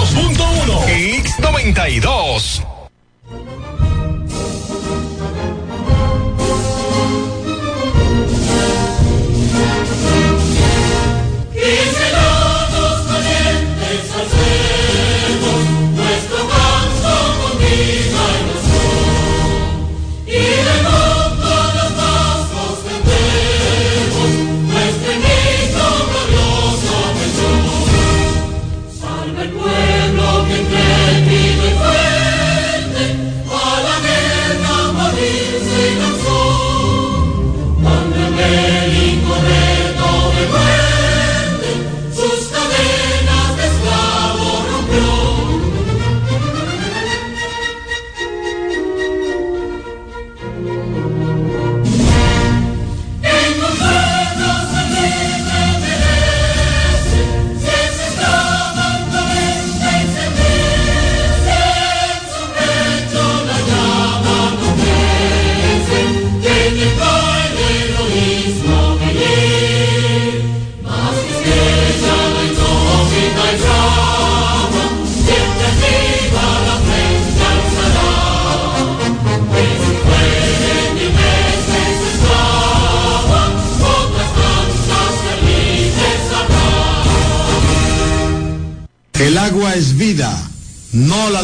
92.1. 92.1. X92.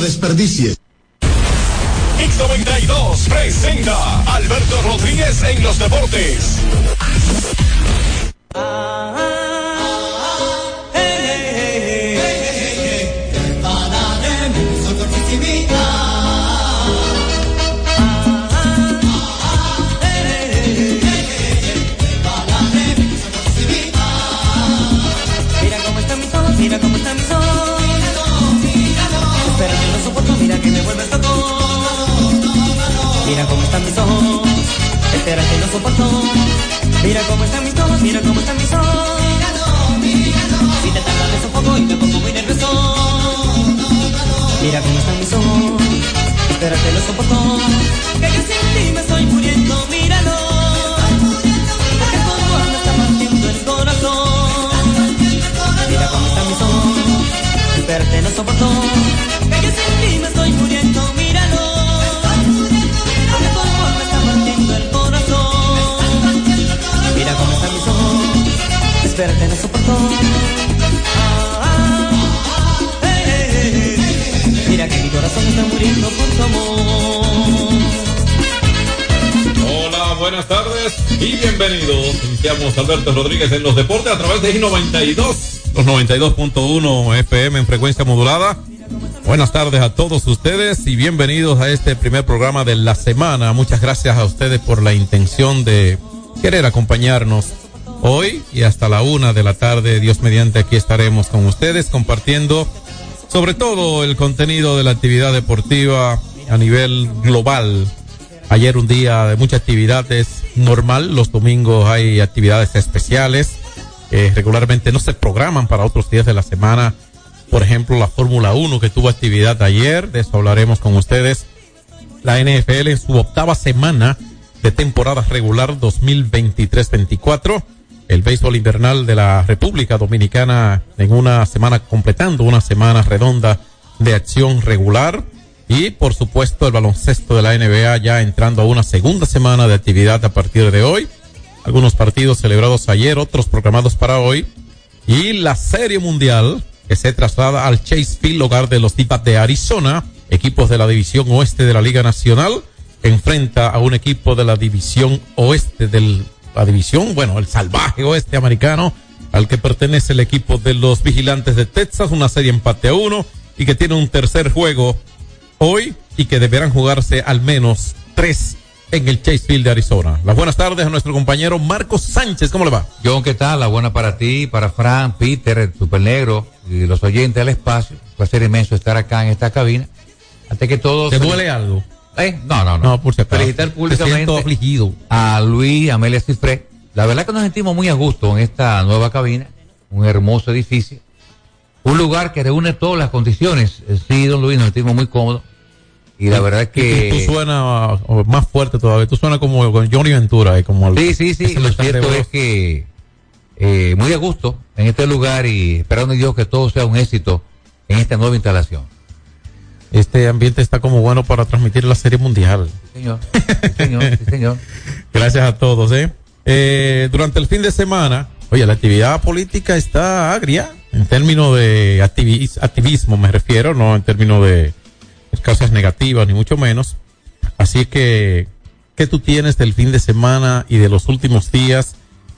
Desperdicies. Mira cómo están mis ojos, mira cómo están mis ojos. Si te tardas un poco y me pongo muy nervioso. Mira cómo están mis ojos. Espérate, lo soporto. Que yo sin ti me estoy muriendo, míralo. Porque todo me está partiendo el corazón. Mira cómo están mis ojos. Espérate, lo soporto. Hola, buenas tardes y bienvenidos. Iniciamos Alberto Rodríguez en los deportes a través de I92, los 92.1 FM en frecuencia modulada. Buenas tardes a todos ustedes y bienvenidos a este primer programa de la semana. Muchas gracias a ustedes por la intención de querer acompañarnos hoy y hasta la una de la tarde. Dios mediante aquí estaremos con ustedes compartiendo sobre todo el contenido de la actividad deportiva a nivel global. Ayer un día de mucha actividad es normal, los domingos hay actividades especiales, que regularmente no se programan para otros días de la semana. Por ejemplo, la Fórmula 1 que tuvo actividad ayer, de eso hablaremos con ustedes. La NFL en su octava semana de temporada regular 2023-24 el béisbol invernal de la República Dominicana en una semana completando una semana redonda de acción regular y por supuesto el baloncesto de la NBA ya entrando a una segunda semana de actividad a partir de hoy. Algunos partidos celebrados ayer, otros programados para hoy y la Serie Mundial que se traslada al Chase Field, hogar de los Dipas de Arizona, equipos de la División Oeste de la Liga Nacional, enfrenta a un equipo de la División Oeste del la división, bueno, el salvaje oeste americano, al que pertenece el equipo de los vigilantes de Texas, una serie empate a uno y que tiene un tercer juego hoy y que deberán jugarse al menos tres en el Chase Field de Arizona. Las buenas tardes a nuestro compañero Marcos Sánchez, ¿cómo le va? John, ¿qué tal? La buena para ti, para Fran, Peter, el Super Negro y los oyentes del espacio. Va a ser inmenso estar acá en esta cabina. Antes que todo. ¿Te duele algo? Eh, no, no, no. No, por Felicitar públicamente afligido. a Luis Amelia Cifré. La verdad que nos sentimos muy a gusto en esta nueva cabina, un hermoso edificio, un lugar que reúne todas las condiciones. Eh, sí, don Luis, nos sentimos muy cómodos. Y la verdad es que... Tú, suena más fuerte todavía, tú suena como con Johnny Ventura. y como sí, sí, sí, lo cierto es que eh, muy a gusto en este lugar y esperando Dios que todo sea un éxito en esta nueva instalación. Este ambiente está como bueno para transmitir la Serie Mundial. Sí, señor. Sí, señor. Sí, señor. Gracias a todos, ¿eh? Eh, Durante el fin de semana, oye, la actividad política está agria, en términos de activis- activismo me refiero, no en términos de causas negativas, ni mucho menos. Así que, ¿qué tú tienes del fin de semana y de los últimos días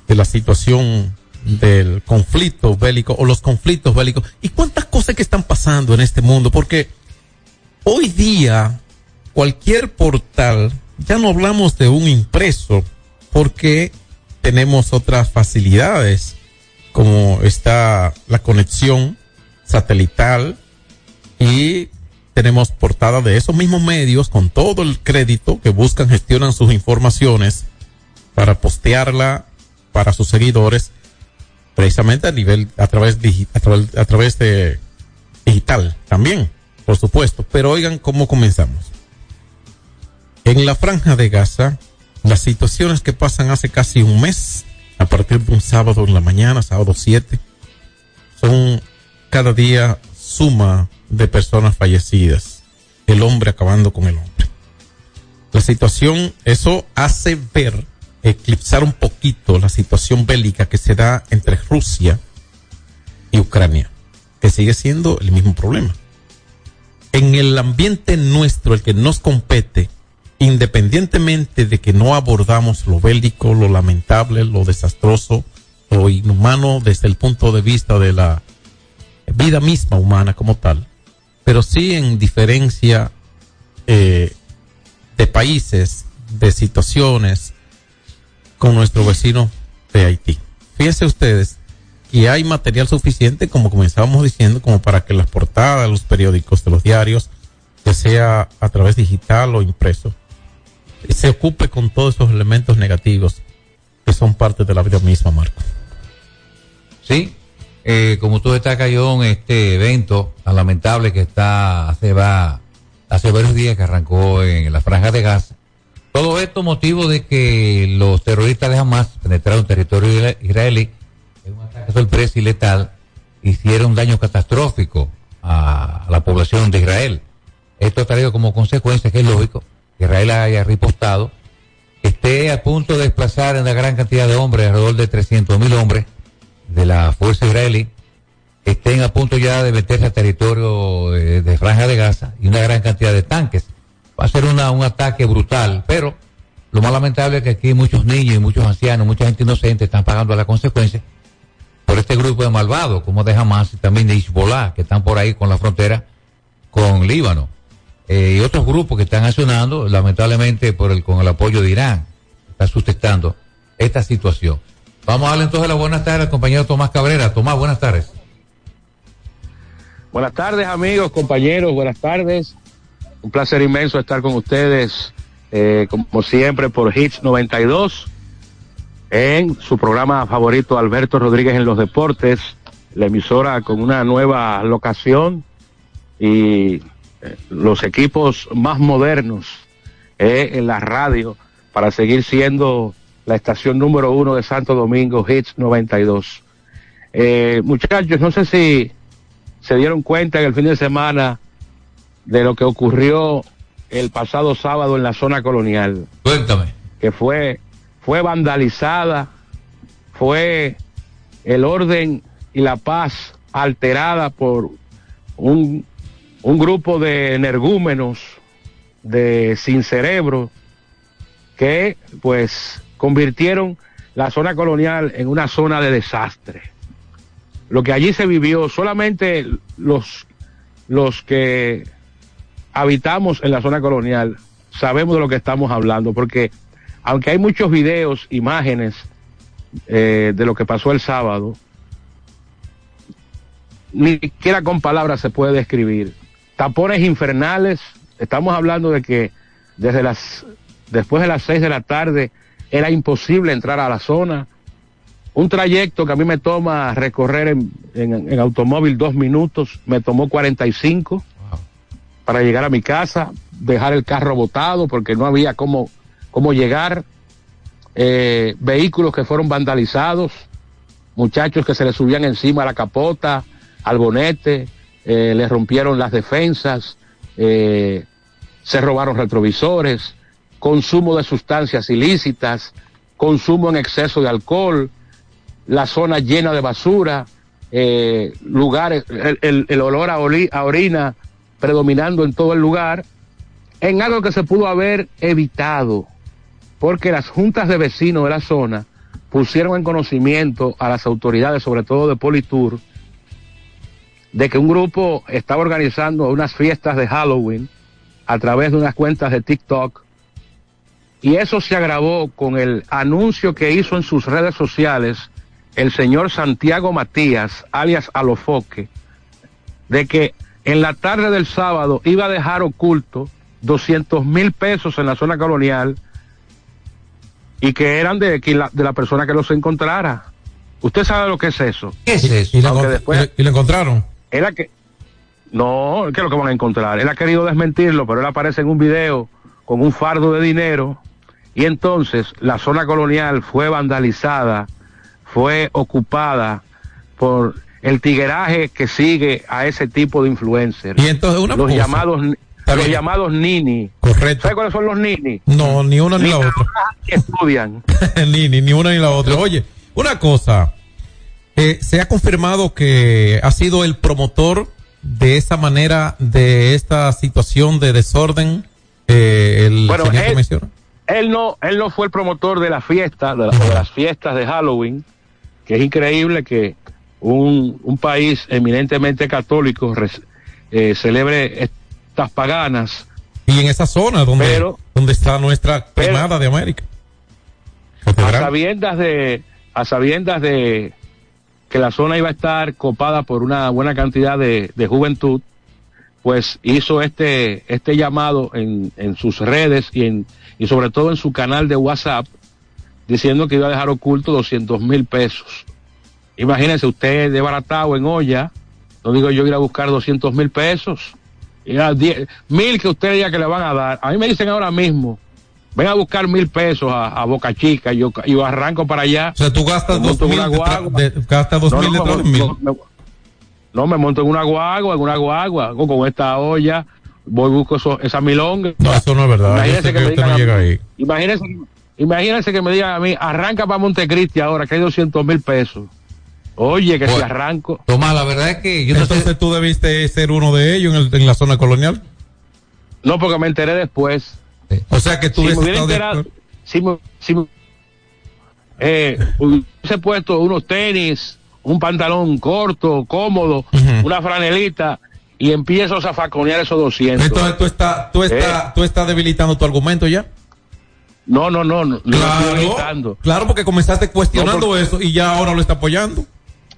de la situación del conflicto bélico o los conflictos bélicos? ¿Y cuántas cosas que están pasando en este mundo? Porque hoy día cualquier portal, ya no hablamos de un impreso, porque tenemos otras facilidades, como está la conexión satelital y tenemos portada de esos mismos medios con todo el crédito que buscan, gestionan sus informaciones para postearla para sus seguidores, precisamente a nivel, a través, a a través de digital también, por supuesto. Pero oigan cómo comenzamos. En la franja de Gaza, las situaciones que pasan hace casi un mes, a partir de un sábado en la mañana, sábado 7, son cada día suma de personas fallecidas, el hombre acabando con el hombre. La situación, eso hace ver, eclipsar un poquito la situación bélica que se da entre Rusia y Ucrania, que sigue siendo el mismo problema. En el ambiente nuestro, el que nos compete, independientemente de que no abordamos lo bélico, lo lamentable, lo desastroso, lo inhumano desde el punto de vista de la vida misma humana como tal, pero sí en diferencia eh, de países, de situaciones con nuestro vecino de Haití. Fíjense ustedes que hay material suficiente, como comenzábamos diciendo, como para que las portadas, los periódicos de los diarios, que sea a través digital o impreso, se ocupe con todos esos elementos negativos que son parte de la vida misma, Marco. Sí, eh, como tú destacas, John, este evento lamentable que está hace, va, hace varios días que arrancó en la franja de Gaza. Todo esto motivo de que los terroristas de Hamas penetraron territorio isra- israelí sorpresa y letal, hicieron daño catastrófico a la población de Israel. Esto ha traído como consecuencia, que es lógico, que Israel haya ripostado, esté a punto de desplazar una gran cantidad de hombres, alrededor de 300 mil hombres de la fuerza israelí, estén a punto ya de meterse al territorio de, Franja de Gaza y una gran cantidad de tanques. Va a ser un ataque brutal, pero lo más lamentable es que aquí muchos niños y muchos ancianos, mucha gente inocente están pagando las consecuencias por este grupo de malvados, como de Hamas y también de Hezbollah, que están por ahí con la frontera con Líbano. Eh, y otros grupos que están accionando, lamentablemente, por el, con el apoyo de Irán, está sustentando esta situación. Vamos a darle entonces las buenas tardes al compañero Tomás Cabrera. Tomás, buenas tardes. Buenas tardes amigos, compañeros, buenas tardes. Un placer inmenso estar con ustedes, eh, como siempre, por Hits 92, en su programa favorito, Alberto Rodríguez en los Deportes, la emisora con una nueva locación y eh, los equipos más modernos eh, en la radio para seguir siendo la estación número uno de Santo Domingo, Hits 92. Eh, muchachos, no sé si se dieron cuenta en el fin de semana de lo que ocurrió el pasado sábado en la zona colonial, Cuéntame. que fue, fue vandalizada, fue el orden y la paz alterada por un, un grupo de energúmenos, de sin cerebro, que pues convirtieron la zona colonial en una zona de desastre. Lo que allí se vivió, solamente los, los que habitamos en la zona colonial sabemos de lo que estamos hablando, porque aunque hay muchos videos, imágenes eh, de lo que pasó el sábado, ni siquiera con palabras se puede describir. Tapones infernales, estamos hablando de que desde las, después de las seis de la tarde era imposible entrar a la zona, un trayecto que a mí me toma recorrer en, en- en automóvil dos minutos, me tomó 45 para llegar a mi casa, dejar el carro botado porque no había cómo, cómo llegar, eh, vehículos que fueron vandalizados, muchachos que se le subían encima a la capota, al bonete, eh, le rompieron las defensas, eh, se robaron retrovisores, consumo de sustancias ilícitas, consumo en exceso de alcohol, la zona llena de basura, eh, lugares, el, olor a orina predominando en todo el lugar, en algo que se pudo haber evitado, porque las juntas de vecinos de la zona pusieron en conocimiento a las autoridades, sobre todo de Politur, de que un grupo estaba organizando unas fiestas de Halloween a través de unas cuentas de TikTok. Y eso se agravó con el anuncio que hizo en sus redes sociales el señor Santiago Matías, alias Alofoque, de que en la tarde del sábado iba a dejar oculto 200 mil pesos en la zona colonial y que eran de, de la persona que los encontrara. ¿Usted sabe lo que es eso? ¿Qué es eso? Y lo, después- y lo- encontraron. Ha que no, ¿qué es lo que van a encontrar? Él ha querido desmentirlo, pero él aparece en un video con un fardo de dinero y entonces la zona colonial fue vandalizada, fue ocupada por el tigueraje que sigue a ese tipo de influencers. Y entonces una los cosa. llamados los bien. llamados nini. Correcto. ¿Sabe cuáles son los nini? No, ni una ni la otra. Que estudian. ni, ni, ni una ni la otra. Oye, una cosa. Eh, se ha confirmado que ha sido el promotor de esa manera, de esta situación de desorden, eh, el Bueno, señor que él- menciona. Él no, él no fue el promotor de la fiesta, de, la- de las fiestas de Halloween, que es increíble que un, un país eminentemente católico res- eh, celebre estas paganas. Y en esa zona donde, Pero- donde está nuestra primada de América. A sabiendas de, a sabiendas de que la zona iba a estar copada por una buena cantidad de, de juventud, pues hizo este, este llamado en, en sus redes y en, y sobre todo en su canal de WhatsApp, diciendo que iba a dejar oculto 200 mil pesos. Imagínense usted desbaratado en olla, no digo yo ir a buscar 200 mil pesos, mil que usted diga que le van a dar. A mí me dicen ahora mismo, ven a buscar mil pesos a, a Boca Chica, y yo, yo arranco para allá. O sea, tú gastas dos mil, de- gastas dos No, mil no, detrás de me- mil. me- no, me monto en una guagua, en una guagua, con, esta olla, voy busco eso, esa milonga. No, eso no es verdad. Imagínense que que me digan no a llega mí- ahí. Imagínense, imagínense que me digan a mí, arranca para Montecristi ahora, que hay 200 mil pesos. Oye, que si Bueno. arranco. Tomás, la verdad es que yo no Entonces sé. tú debiste ser uno de ellos en, el- en la zona colonial. No, porque me enteré después. O sea que tú si me hubiera de enterado, si me, si me- eh, hubiese puesto unos tenis, un pantalón corto, cómodo, una franelita, y empiezo a zafaconear esos 200. Entonces tú estás, tú estás, Eh. tú estás debilitando tu argumento ya. no, no, no, no, lo estoy Claro, claro, porque comenzaste cuestionando No, porque- eso y ya ahora lo está apoyando.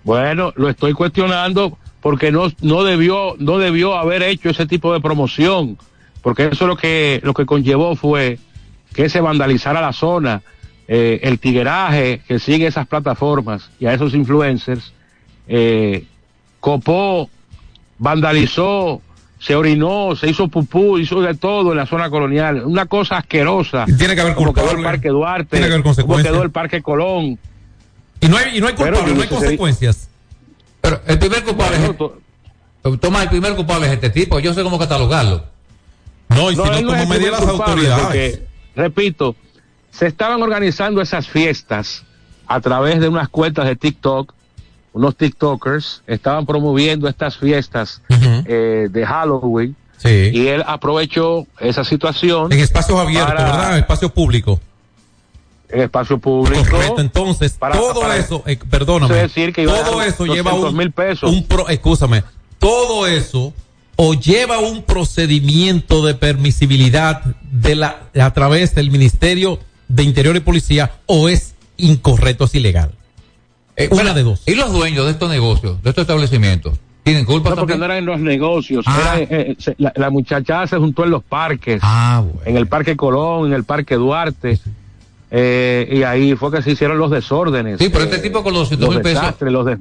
Bueno, lo estoy cuestionando porque no, no debió, no debió haber hecho ese tipo de promoción, porque eso lo que, lo que conllevó fue que se vandalizara la zona, eh, el tigueraje que sigue esas plataformas y a esos influencers, eh, copó, vandalizó, se orinó, se hizo pupú, hizo de todo en la zona colonial, una cosa asquerosa. Y tiene que haber como quedó el culpable. Parque Duarte, Tiene que haber como quedó el Parque Colón. Y no hay, y no hay culpable, no hay no consecuencias. Pero el primer culpable Bueno, es. to- Tomás, el primer culpable es este tipo. Yo sé cómo catalogarlo. No, y No, si no, no como primer las autoridades. porque, repito, se estaban organizando esas fiestas a través de unas cuentas de TikTok, unos TikTokers estaban promoviendo estas fiestas eh, de Halloween Sí. y él aprovechó esa situación En espacios abiertos, para- ¿verdad? En espacio público. En espacio público. Correcto, entonces para- todo para- eso, eh, perdóname, decir que todo eso lleva 200 un, mil pesos. un pro, escúchame, todo eso o lleva un procedimiento de permisibilidad de la a través del Ministerio de Interior y Policía o es incorrecto, es ilegal. Eh, Una bueno, de dos. ¿Y los dueños de estos negocios, de estos establecimientos? ¿Tienen culpa No, porque no también? eran en los negocios. Ah. era, eh, se- la, la muchachada se juntó en los parques. Ah, bueno. en el Parque Colón, en el Parque Duarte, eh, y ahí fue que se hicieron los desórdenes. Sí, pero este eh, tipo con los 200 los mil pesos. los, de-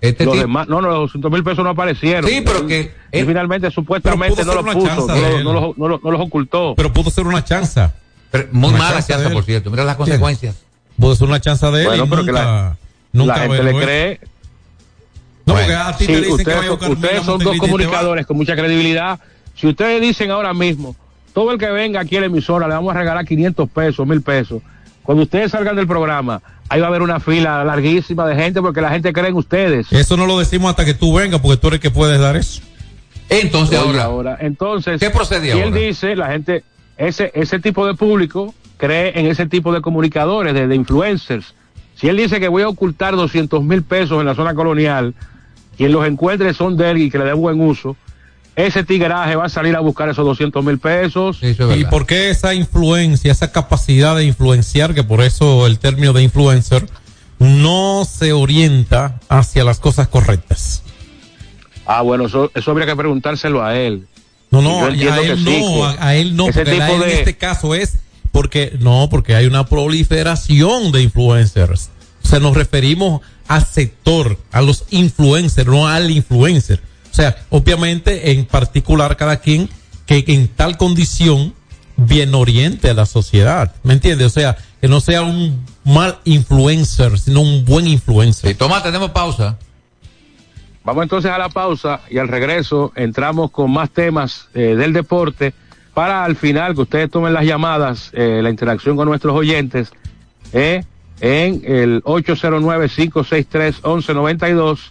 Este los demás, no, no, los 200 mil pesos no aparecieron. Sí, pero que- Y finalmente, supuestamente, no los puso, no, él. los- no los- no los ocultó. Pero pudo ser una chanza. pero muy Una mala chanza por cierto. Mira las consecuencias. Pudo ser una chanza de él Bueno, y pero que nunca, Nunca la gente le cree. No, Bueno, porque a ti sí, te dicen que ustedes, buscar ustedes Mega son dos comunicadores con mucha credibilidad. Si ustedes dicen ahora mismo, todo el que venga aquí a la emisora le vamos a regalar 500 pesos, 1000 pesos. Cuando ustedes salgan del programa, ahí va a haber una fila larguísima de gente porque la gente cree en ustedes. Eso no lo decimos hasta que tú vengas, porque tú eres el que puedes dar eso. Entonces ahora, ahora. Entonces, ¿Qué procede si él ahora? dice, la gente, ese, ese tipo de público cree en ese tipo de comunicadores, de, de influencers. Si él dice que voy a ocultar 200 mil pesos en la zona colonial, quien los encuentre son de él y que le dé buen uso, ese tigraje va a salir a buscar esos 200 mil pesos. Sí, eso es ¿Y por qué esa influencia, esa capacidad de influenciar, que por eso el término de influencer, no se orienta hacia las cosas correctas? Ah, bueno, eso, eso habría que preguntárselo a él. No, no, a él sí, no, a, a él no, porque a él en de- este caso es porque, no, porque hay una proliferación de influencers. O sea, nos referimos al sector, a los influencers, no al influencer. O sea, obviamente, en particular, cada quien que en tal condición bien oriente a la sociedad. ¿Me entiendes? O sea, que no sea un mal influencer, sino un buen influencer. Sí, toma, tenemos pausa. Vamos entonces a la pausa y al regreso entramos con más temas eh, del deporte para al final que ustedes tomen las llamadas, eh, la interacción con nuestros oyentes eh, en el 809-563-1192.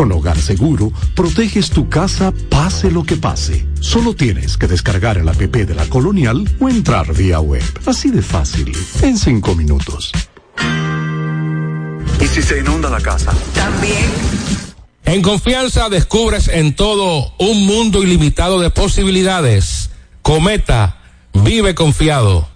Con Hogar Seguro, proteges tu casa pase lo que pase. Solo tienes que descargar el app de la Colonial o entrar vía web. Así de fácil, en cinco minutos. ¿Y si se inunda la casa? También. En confianza descubres en todo un mundo ilimitado de posibilidades. Cometa, vive confiado.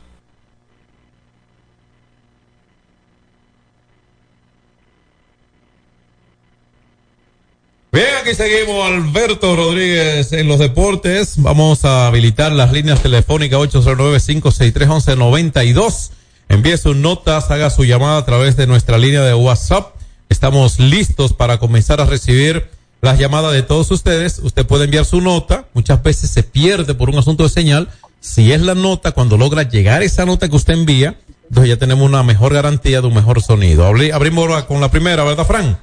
Bien, aquí seguimos Alberto Rodríguez en los deportes. Vamos a habilitar las líneas telefónicas 809-563-1192. Envíe sus notas, haga su llamada a través de nuestra línea de WhatsApp. Estamos listos para comenzar a recibir las llamadas de todos ustedes. Usted puede enviar su nota. Muchas veces se pierde por un asunto de señal. Si es la nota, cuando logra llegar esa nota que usted envía, entonces ya tenemos una mejor garantía de un mejor sonido. Abri- Abrimos con la primera, ¿verdad, Fran?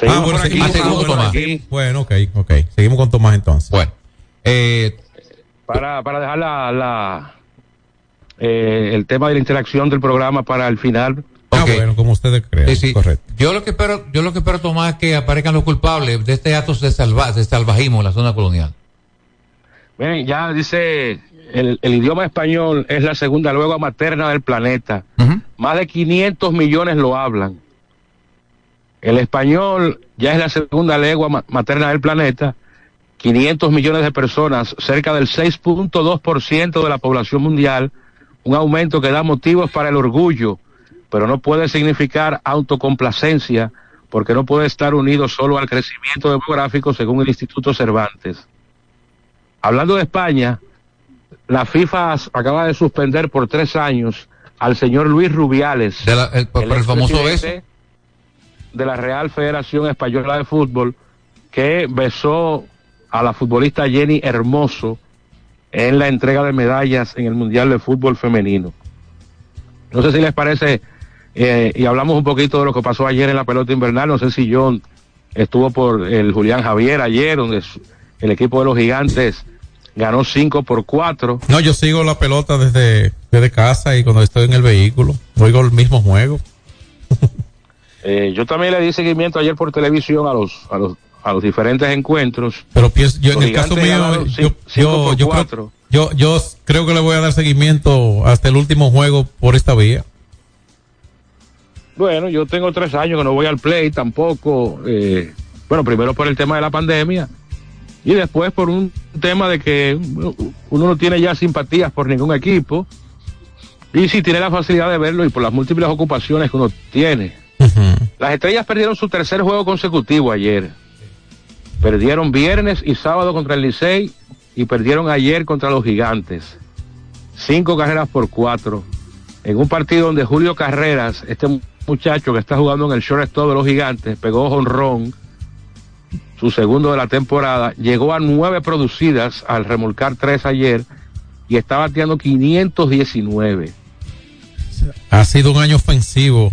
Seguimos ah, bueno, por aquí, seguimos, seguimos, ah, bueno, Tomás. aquí. Bueno, ok, ok. Seguimos con Tomás entonces. Bueno, eh, para, para dejar la, la, eh, el tema de la interacción del programa para el final. Ah, ok. bueno, como ustedes crean. Sí, sí. Correcto. Yo lo que espero, yo lo que espero Tomás es que aparezcan los culpables de este acto de, salva, de salvajismo en la zona colonial. Miren, ya dice, el, el idioma español es la segunda lengua materna del planeta. Más de 500 millones lo hablan. El español ya es la segunda lengua ma- materna del planeta. 500 millones de personas, cerca del 6.2% de la población mundial, un aumento que da motivos para el orgullo, pero no puede significar autocomplacencia, porque no puede estar unido solo al crecimiento demográfico según el Instituto Cervantes. Hablando de España, la FIFA acaba de suspender por tres años al señor Luis Rubiales, la- el- por el famoso beso. De la Real Federación Española de Fútbol, que besó a la futbolista Jenny Hermoso en la entrega de medallas en el Mundial de Fútbol Femenino. No sé si les parece, eh, y hablamos un poquito de lo que pasó ayer en la pelota invernal, no sé si John estuvo por el Julián Javier ayer, donde el equipo de los gigantes ganó 5 por 4. No, yo sigo la pelota desde, desde casa y cuando estoy en el vehículo, oigo el mismo juego. Eh, yo también le di seguimiento ayer por televisión a los, a los, a los diferentes encuentros. Pero pienso, yo en el caso mío, yo, yo, creo, yo, yo creo que le voy a dar seguimiento hasta el último juego por esta vía. Bueno, yo tengo tres años que no voy al play tampoco. eh, bueno, primero por el tema de la pandemia y después por un tema de que uno no tiene ya simpatías por ningún equipo y si tiene la facilidad de verlo y por las múltiples ocupaciones que uno tiene. Las estrellas perdieron su tercer juego consecutivo ayer. Perdieron viernes y sábado contra el Licey y perdieron ayer contra los Gigantes. Cinco carreras por cuatro. En un partido donde Julio Carreras, este muchacho que está jugando en el shortstop de los Gigantes, pegó jonrón, su segundo de la temporada, llegó a nueve producidas al remolcar tres ayer y está bateando 519. Ha sido un año ofensivo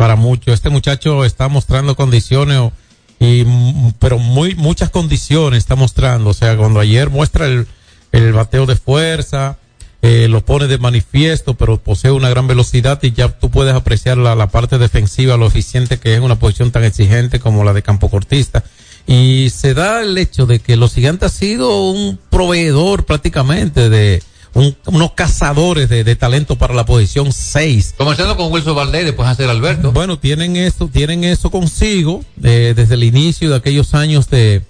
para muchos. Este muchacho está mostrando condiciones, y, pero muy muchas condiciones está mostrando. O sea, cuando ayer muestra el, el bateo de fuerza, eh, lo pone de manifiesto, pero posee una gran velocidad y ya tú puedes apreciar la, la parte defensiva, lo eficiente que es una posición tan exigente como la de campo cortista. Y se da el hecho de que los gigantes ha sido un proveedor prácticamente de un- unos cazadores de, de talento para la posición 6. Comenzando con Wilson Valdés, después hacer Alberto. Bueno, tienen eso, tienen eso consigo eh, desde el inicio de aquellos años de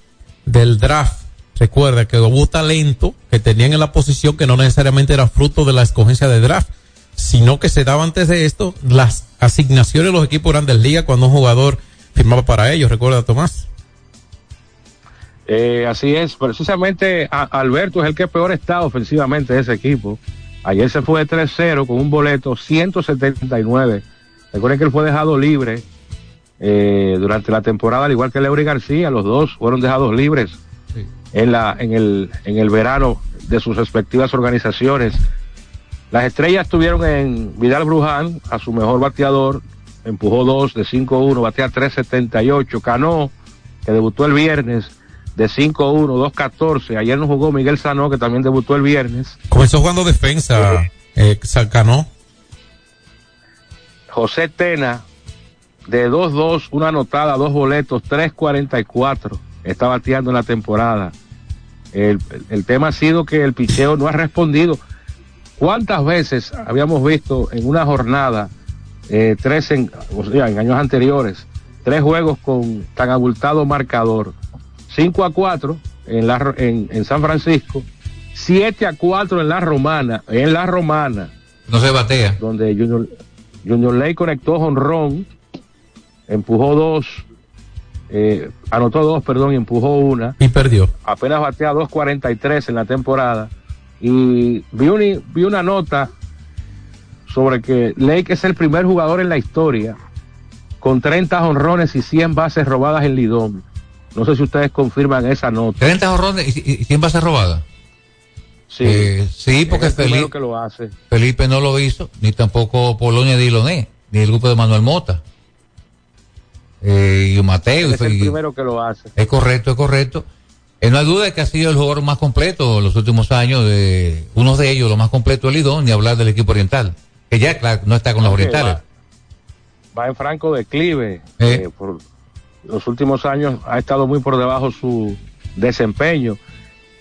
del draft. Recuerda que hubo talento que tenían en la posición que no necesariamente era fruto de la escogencia de draft, sino que se daba antes de esto las asignaciones de los equipos grandes ligas cuando un jugador firmaba para ellos. Recuerda, Tomás. Eh, así es, precisamente a- Alberto es el que peor está ofensivamente de ese equipo. Ayer se fue de 3-0 con un boleto 179. Recuerden que él fue dejado libre eh, durante la temporada, al igual que Leury García, los dos fueron dejados libres en, la, en, el, en el verano de sus respectivas organizaciones. Las estrellas tuvieron en Vidal Bruján a su mejor bateador, empujó dos de 5-1, batea 3-78. Cano, que debutó el viernes, de 5-1, 2-14. Ayer no jugó Miguel Sanó, que también debutó el viernes. Comenzó jugando defensa, eh. José Tena, de 2-2, una anotada, dos boletos, 3-44. Está bateando en la temporada. El, el tema ha sido que el picheo no ha respondido. ¿Cuántas veces habíamos visto en una jornada, eh, tres en, o sea, en años anteriores, tres juegos con tan abultado marcador? 5 a 4 en, la, en, en San Francisco, 7 a 4 en la Romana, en la Romana, No se batea. donde Junior, Junior Ley conectó jonrón, empujó dos, eh, anotó dos, perdón, y empujó una. Y perdió. Apenas batea 2.43 en la temporada. Y vi, un- vi una nota sobre que Lake es el primer jugador en la historia con 30 honrones y 100 bases robadas en Lidón. No sé si ustedes confirman esa nota. 30 jorrones y, y, y 100 bases robadas. Sí, Eh, sí, porque el Felipe, que lo hace. Felipe no lo hizo, ni tampoco Polonia Diloné, ni el grupo de Manuel Mota. Eh, y Mateo. y Es el primero que lo hace. Es correcto, es correcto. Eh, no hay duda de que ha sido el jugador más completo en los últimos años, de uno de ellos, lo más completo del Lidón, ni hablar del equipo oriental, que ya claro, no está con los orientales. Va en franco declive. Eh, por los últimos años ha estado muy por debajo su desempeño.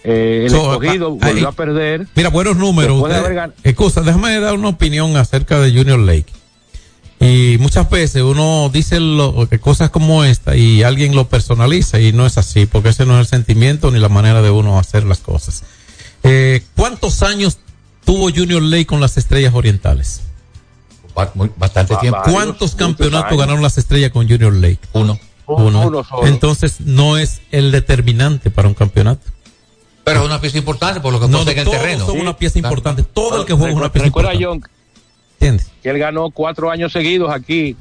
Eh, el So, escogido ah, volvió ahí- a perder. Mira, buenos números. Usted- Excusa, déjame dar una opinión acerca de Junior Lake. Y muchas veces uno dice lo, cosas como esta y alguien lo personaliza y no es así, porque ese no es el sentimiento ni la manera de uno hacer las cosas. Eh, ¿Cuántos años tuvo Junior Lake con las Estrellas Orientales? Bastante tiempo. ¿Cuántos campeonatos ganaron las Estrellas con Junior Lake? Uno. Uno. Uno solo. Entonces no es el determinante para un campeonato. Pero es una pieza importante por lo que No, en el terreno. son una pieza Claro. importante. Todo el que juega es una pieza Recuerda, importante. John, ¿Entiendes? que él ganó cuatro años seguidos aquí,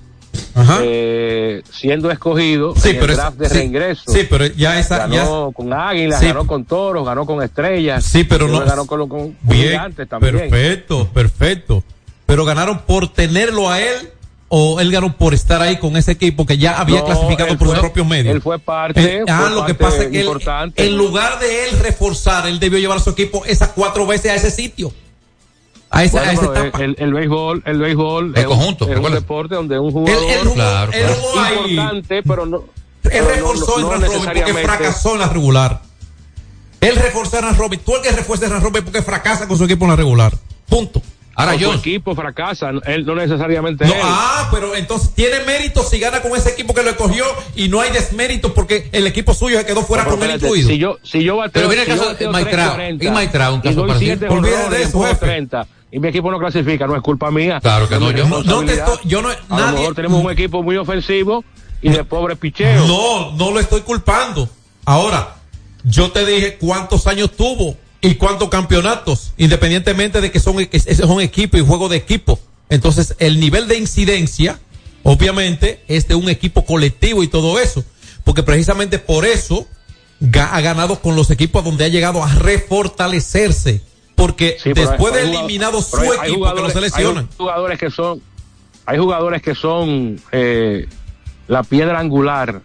Ajá. eh, siendo escogido Sí, en pero el es- draft de sí, reingreso. sí, pero ya esa- ya- ganó con Águilas, Sí. ganó con Toros, ganó con Estrellas. Sí, pero no- Ganó con, con Bien, Gigantes también. perfecto, perfecto. Pero ganaron por tenerlo a él o él ganó por estar ahí con ese equipo que ya había No, clasificado por fue- sus propios medios. Él fue parte. Eh, ah, fue lo que pasa es que él, en lugar de él reforzar, él debió llevar a su equipo esas cuatro veces a ese sitio. A esa, Bueno, a esa pero etapa. el, el béisbol, el béisbol El es un- conjunto, es un deporte donde un jugador él jugó, Claro, él claro. jugó ahí. importante, pero no. Él reforzó no- no Ran Robin porque fracasó en la regular. Él reforzó Ran Robin. Tú el que refuerza Ran Robin porque fracasa con su equipo en la regular. Punto. Ahora yo. su equipo fracasa, él no necesariamente No, él. ah, pero entonces tiene mérito si gana con ese equipo que lo escogió y no hay desmérito porque el equipo suyo se quedó fuera pero con él incluido. Si yo, si yo bateo, Pero mira el si caso de Maitrao. 3.40 Y Maitrao, un caso parecido. de eso, jefe. 30 y mi equipo no clasifica, no es culpa mía. Claro que no, yo- no, no te estoy, yo no, A lo nadie, mejor tenemos un equipo muy ofensivo y de pobre picheo. no, no lo estoy culpando. Ahora, yo te dije cuántos años tuvo y cuántos campeonatos, independientemente de que son, es un equipo y juego de equipo. Entonces, el nivel de incidencia, obviamente, es de un equipo colectivo y todo eso. Porque precisamente por eso ha ganado con los equipos donde ha llegado a refortalecerse. Porque Sí, después de eliminado su equipo que lo jugadores- seleccionan. Hay jugadores que son, hay jugadores que son eh, la piedra angular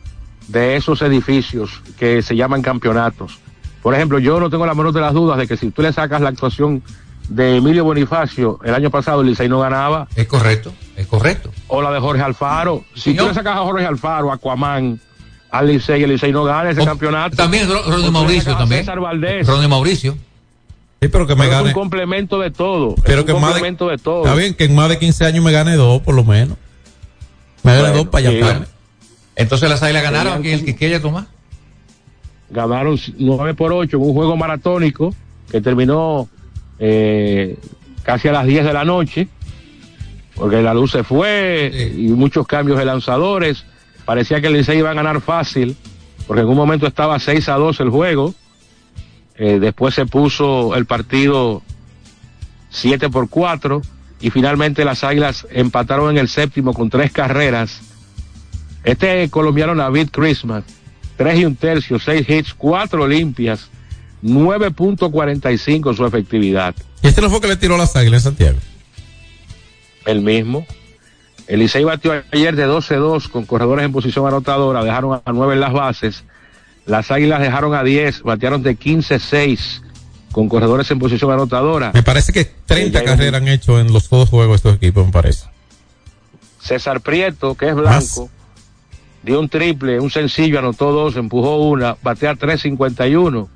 de esos edificios que se llaman campeonatos. Por ejemplo, yo no tengo la menor de las dudas de que si tú le sacas la actuación de Emilio Bonifacio el año pasado, el Licey no ganaba, Es correcto, es correcto. o la de Jorge Alfaro. Si Señor. tú le sacas a Jorge Alfaro, a Aquaman, al Licey, el Licey no gana ese O- campeonato. También Ronnie Mauricio también. César Valdés. Ronnie Mauricio. Sí, pero que me Pero es un gane. complemento de todo. Pero es que un más de, complemento de, todo. Está bien que en más de 15 años me gane dos, por lo menos. Me gane Bueno, dos para sí. allá. Entonces las águilas ganaron aquí en el Quiqueya, Tomás. Ganaron 9 por 8 en un juego maratónico que terminó eh, casi a las 10 de la noche, porque la luz se fue Sí. y muchos cambios de lanzadores. Parecía que el Licey iba a ganar fácil, porque en un momento estaba 6 a 2 el juego. Eh, después se puso el partido 7 por 4 y finalmente las Águilas empataron en el séptimo con tres carreras. Este colombiano David Christmas, tres y un tercio, seis hits, cuatro limpias, 9.45 su efectividad. Y este no fue que le tiró a las águilas en Santiago. El mismo. El Licey batió ayer de 12-2 con corredores en posición anotadora, dejaron a 9 en las bases. Las Águilas dejaron a 10, batearon de 15-6 con corredores en posición anotadora. Me parece que 30 Sí, ya carreras han hecho en los dos juegos estos equipos, me parece. César Prieto, que es Más. Dio un triple, un sencillo, anotó dos, empujó una, batea 3.51.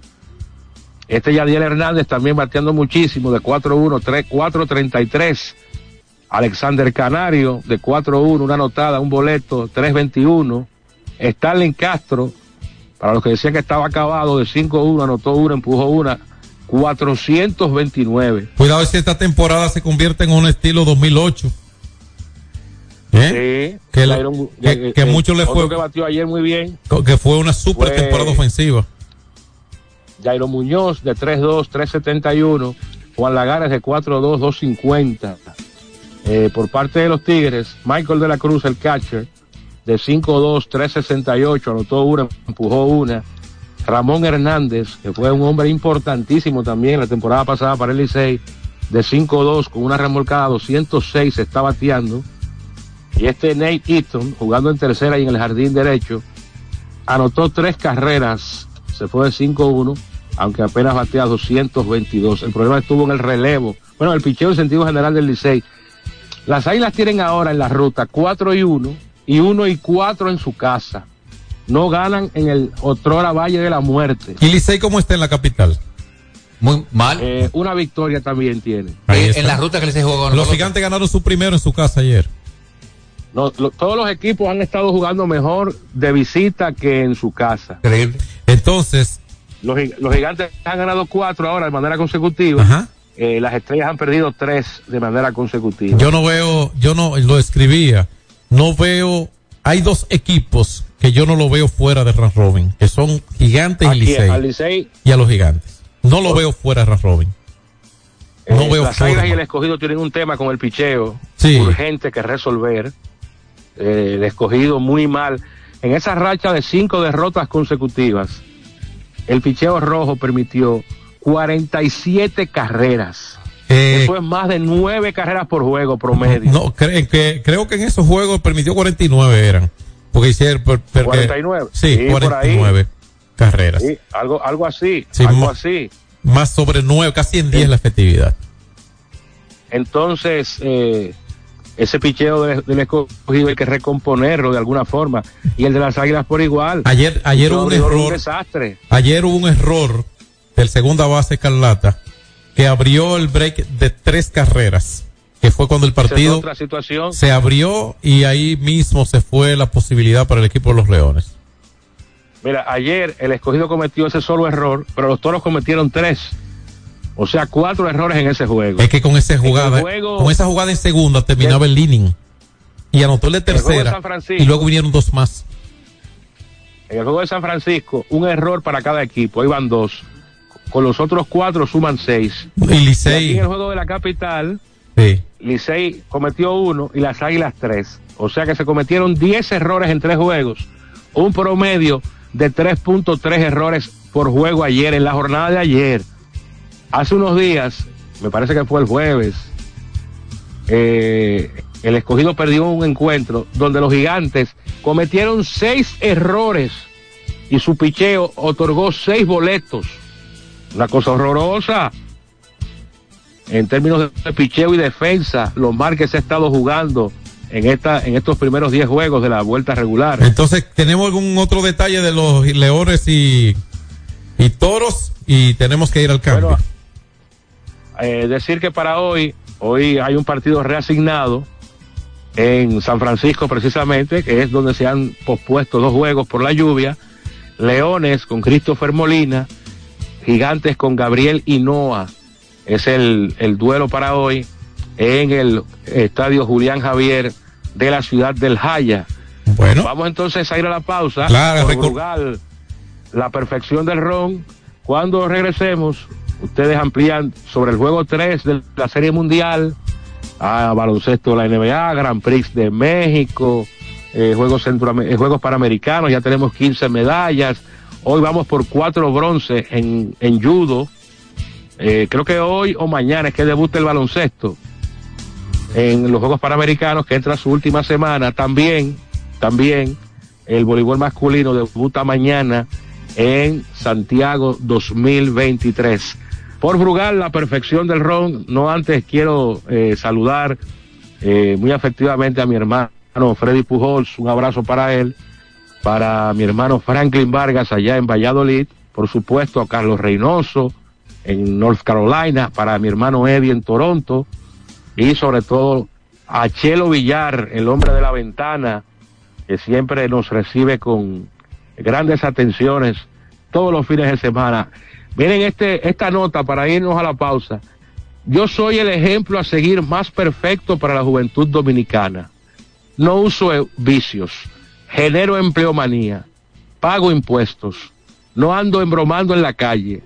Este Yadiel Hernández también bateando muchísimo, de 4-1, 3, 4-33. Alexander Canario, de 4-1, una anotada, un boleto, 3-21. Stalin Castro, para los que decían que estaba acabado, de 5-1, anotó una, empujó una, 429. Cuidado si esta temporada se convierte en un estilo 2008. ¿Eh? Sí, Que la- Jairo- que- que eh, mucho le fue- que batió ayer muy bien. Que fue una super Fue- temporada ofensiva. Jairo Muñoz de 3-2, 3-71. Juan Lagares de 4-2, 2-50. Eh, por parte de los Tigres, Michael de la Cruz, el catcher, de 5-2, 3-68. Anotó una, empujó una. Ramón Hernández, que fue un hombre importantísimo también la temporada pasada para el Licey, de 5-2 con una remolcada 206, se está bateando. Y este Nate Eaton, jugando en tercera y en el jardín derecho, anotó tres carreras, se fue de 5-1, aunque apenas batea 222. El problema estuvo en el relevo. Bueno, el picheo en sentido general del Licey. Las Águilas tienen ahora en la ruta 4 y 1 y 1 y 4 en su casa. No ganan en el Otrora Valle de la Muerte. ¿Y Licey cómo está en la capital? Muy mal. Eh, una victoria también tiene. Ahí Eh, está. en la ruta que les jugó con Los gigantes ganaron su primero en su casa ayer. No, lo- todos los equipos han estado jugando mejor de visita que en su casa. Increíble. Entonces, Los, gi- los gigantes han ganado cuatro ahora de manera consecutiva. Eh, las estrellas han perdido tres de manera consecutiva. yo no veo, yo no lo escribía, no veo, hay dos equipos que yo no lo veo fuera de Ran Robin, que son Gigantes y Licey. al Licey, Y a los Gigantes. No lo veo fuera de Ran Robin. No eh, veo las forma. y el escogido tienen un tema con el picheo Sí. urgente que resolver. Eh, el escogido muy mal. En esa racha de cinco derrotas consecutivas, el picheo rojo permitió 47 carreras. Eh, Eso es más de nueve carreras por juego promedio. No, cre- que, creo que en esos juegos permitió 49 eran. Porque hicieron. per- porque- 49. Sí, Sí, por ahí. 49 carreras. Sí, algo, algo así, Sí, algo así. Más sobre 9, casi en 10 la efectividad. Entonces, eh, ese picheo de- del escogido hay que recomponerlo de alguna forma. Y el de las águilas por igual. Ayer, ayer hubo un error. desastre. Ayer hubo un error del segunda base Carlata que abrió el break de tres carreras, que fue cuando el partido otra situación. se abrió y ahí mismo se fue la posibilidad para el equipo de los Leones. Mira, ayer el escogido cometió ese solo error, pero los toros cometieron tres. O sea, cuatro errores en ese juego. Es que con esa jugada, juego- con esa jugada en segunda terminaba el inning y anotó el de El tercera San Francisco. y luego vinieron dos más. En el juego de San Francisco, un error para cada equipo. Ahí van dos. Con los otros cuatro suman seis. Y Y aquí en Licey, el juego de la capital, sí. Licey cometió uno y las Águilas tres. O sea que se cometieron 10 errores en tres juegos. Un promedio de 3.3 errores por juego ayer, en la jornada de ayer. Hace unos días, me parece que fue el jueves, eh, el escogido perdió un encuentro donde los gigantes cometieron seis errores y su picheo otorgó seis boletos. Una cosa horrorosa en términos de picheo y defensa, los mal que se ha estado jugando en esta en estos primeros 10 juegos de la vuelta regular. Entonces, ¿tenemos algún otro detalle de los Leones y, y Toros? Y tenemos que ir al cambio. Bueno, eh, decir que para hoy, hoy hay un partido reasignado en San Francisco precisamente, que es donde se han pospuesto dos juegos por la lluvia. Leones con Christopher Molina, Gigantes con Gabriel Hinoa. Es el, el duelo para hoy en el estadio Julián Javier de la ciudad del Jaya. Bueno. Vamos entonces a ir a la pausa. Claro, Brugal, la perfección del ron. Cuando regresemos, ustedes amplían sobre el juego 3 de la Serie Mundial, a baloncesto de la NBA, Grand Prix de México, eh, Juegos, Centroam- eh, Juegos Panamericanos, ya tenemos 15 medallas. Hoy vamos por cuatro bronce en, en judo. Eh, creo que hoy o mañana es que debuta el baloncesto en los Juegos Panamericanos, que entra su última semana. También, también, el voleibol masculino debuta mañana en Santiago 2023. Por Brugal, la perfección del ron. No antes quiero eh, saludar eh, muy afectivamente a mi hermano Freddy Pujols. Un abrazo para él. Para mi hermano Franklin Vargas allá en Valladolid. Por supuesto a Carlos Reynoso en North Carolina. Para mi hermano Eddie en Toronto y sobre todo a Chelo Villar, el hombre de la ventana, que siempre nos recibe con grandes atenciones todos los fines de semana. Miren este, esta nota para irnos a la pausa. Yo soy el ejemplo a seguir más perfecto para la juventud dominicana. No uso vicios, genero empleomanía, pago impuestos, no ando embromando en la calle,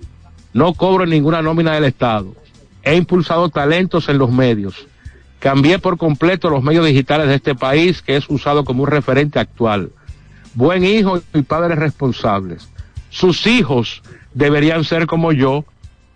no cobro ninguna nómina del Estado. He impulsado talentos en los medios. Cambié por completo los medios digitales de este país, que es usado como un referente actual. Buen hijo y padres responsables. Sus hijos deberían ser como yo,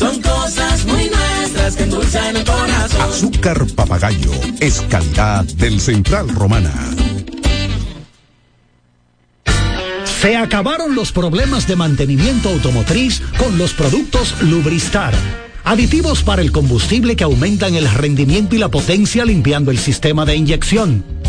Son cosas muy nuestras que endulzan el corazón. Azúcar papagayo es calidad del Central Romana. Se acabaron los problemas de mantenimiento automotriz con los productos Lubristar. Aditivos para el combustible que aumentan el rendimiento y la potencia limpiando el sistema de inyección.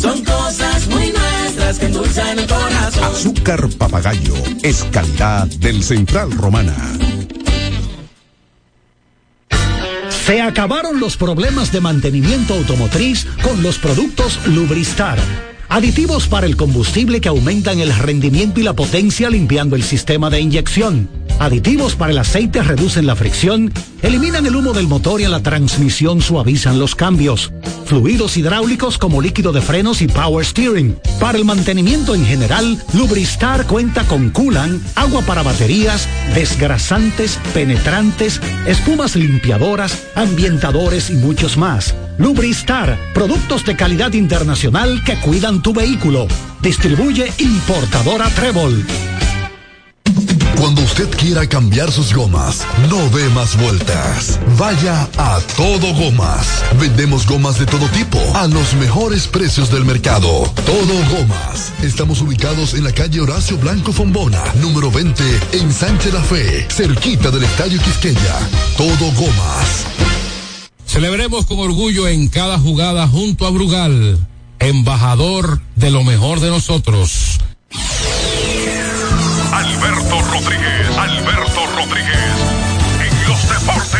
Son cosas muy nuestras que endulzan el corazón. Azúcar papagayo es calidad del Central Romana. Se acabaron los problemas de mantenimiento automotriz con los productos Lubristar. Aditivos para el combustible que aumentan el rendimiento y la potencia limpiando el sistema de inyección. Aditivos para el aceite reducen la fricción, eliminan el humo del motor y en la transmisión suavizan los cambios. Fluidos hidráulicos como líquido de frenos y power steering. Para el mantenimiento en general, Lubristar cuenta con coolant, agua para baterías, desgrasantes, penetrantes, espumas limpiadoras, ambientadores y muchos más. Lubristar, productos de calidad internacional que cuidan tu vehículo. Distribuye importadora Trébol. Cuando usted quiera cambiar sus gomas, no dé más vueltas. Vaya a Todo Gomas. Vendemos gomas de todo tipo a los mejores precios del mercado. Todo Gomas. Estamos ubicados en la calle Horacio Blanco Fombona, número 20, en Sánchez La Fe, cerquita del Estadio Quisqueya. Todo Gomas. Celebremos con orgullo en cada jugada junto a Brugal, embajador de lo mejor de nosotros. Alberto Rodríguez, Alberto Rodríguez, en los deportes.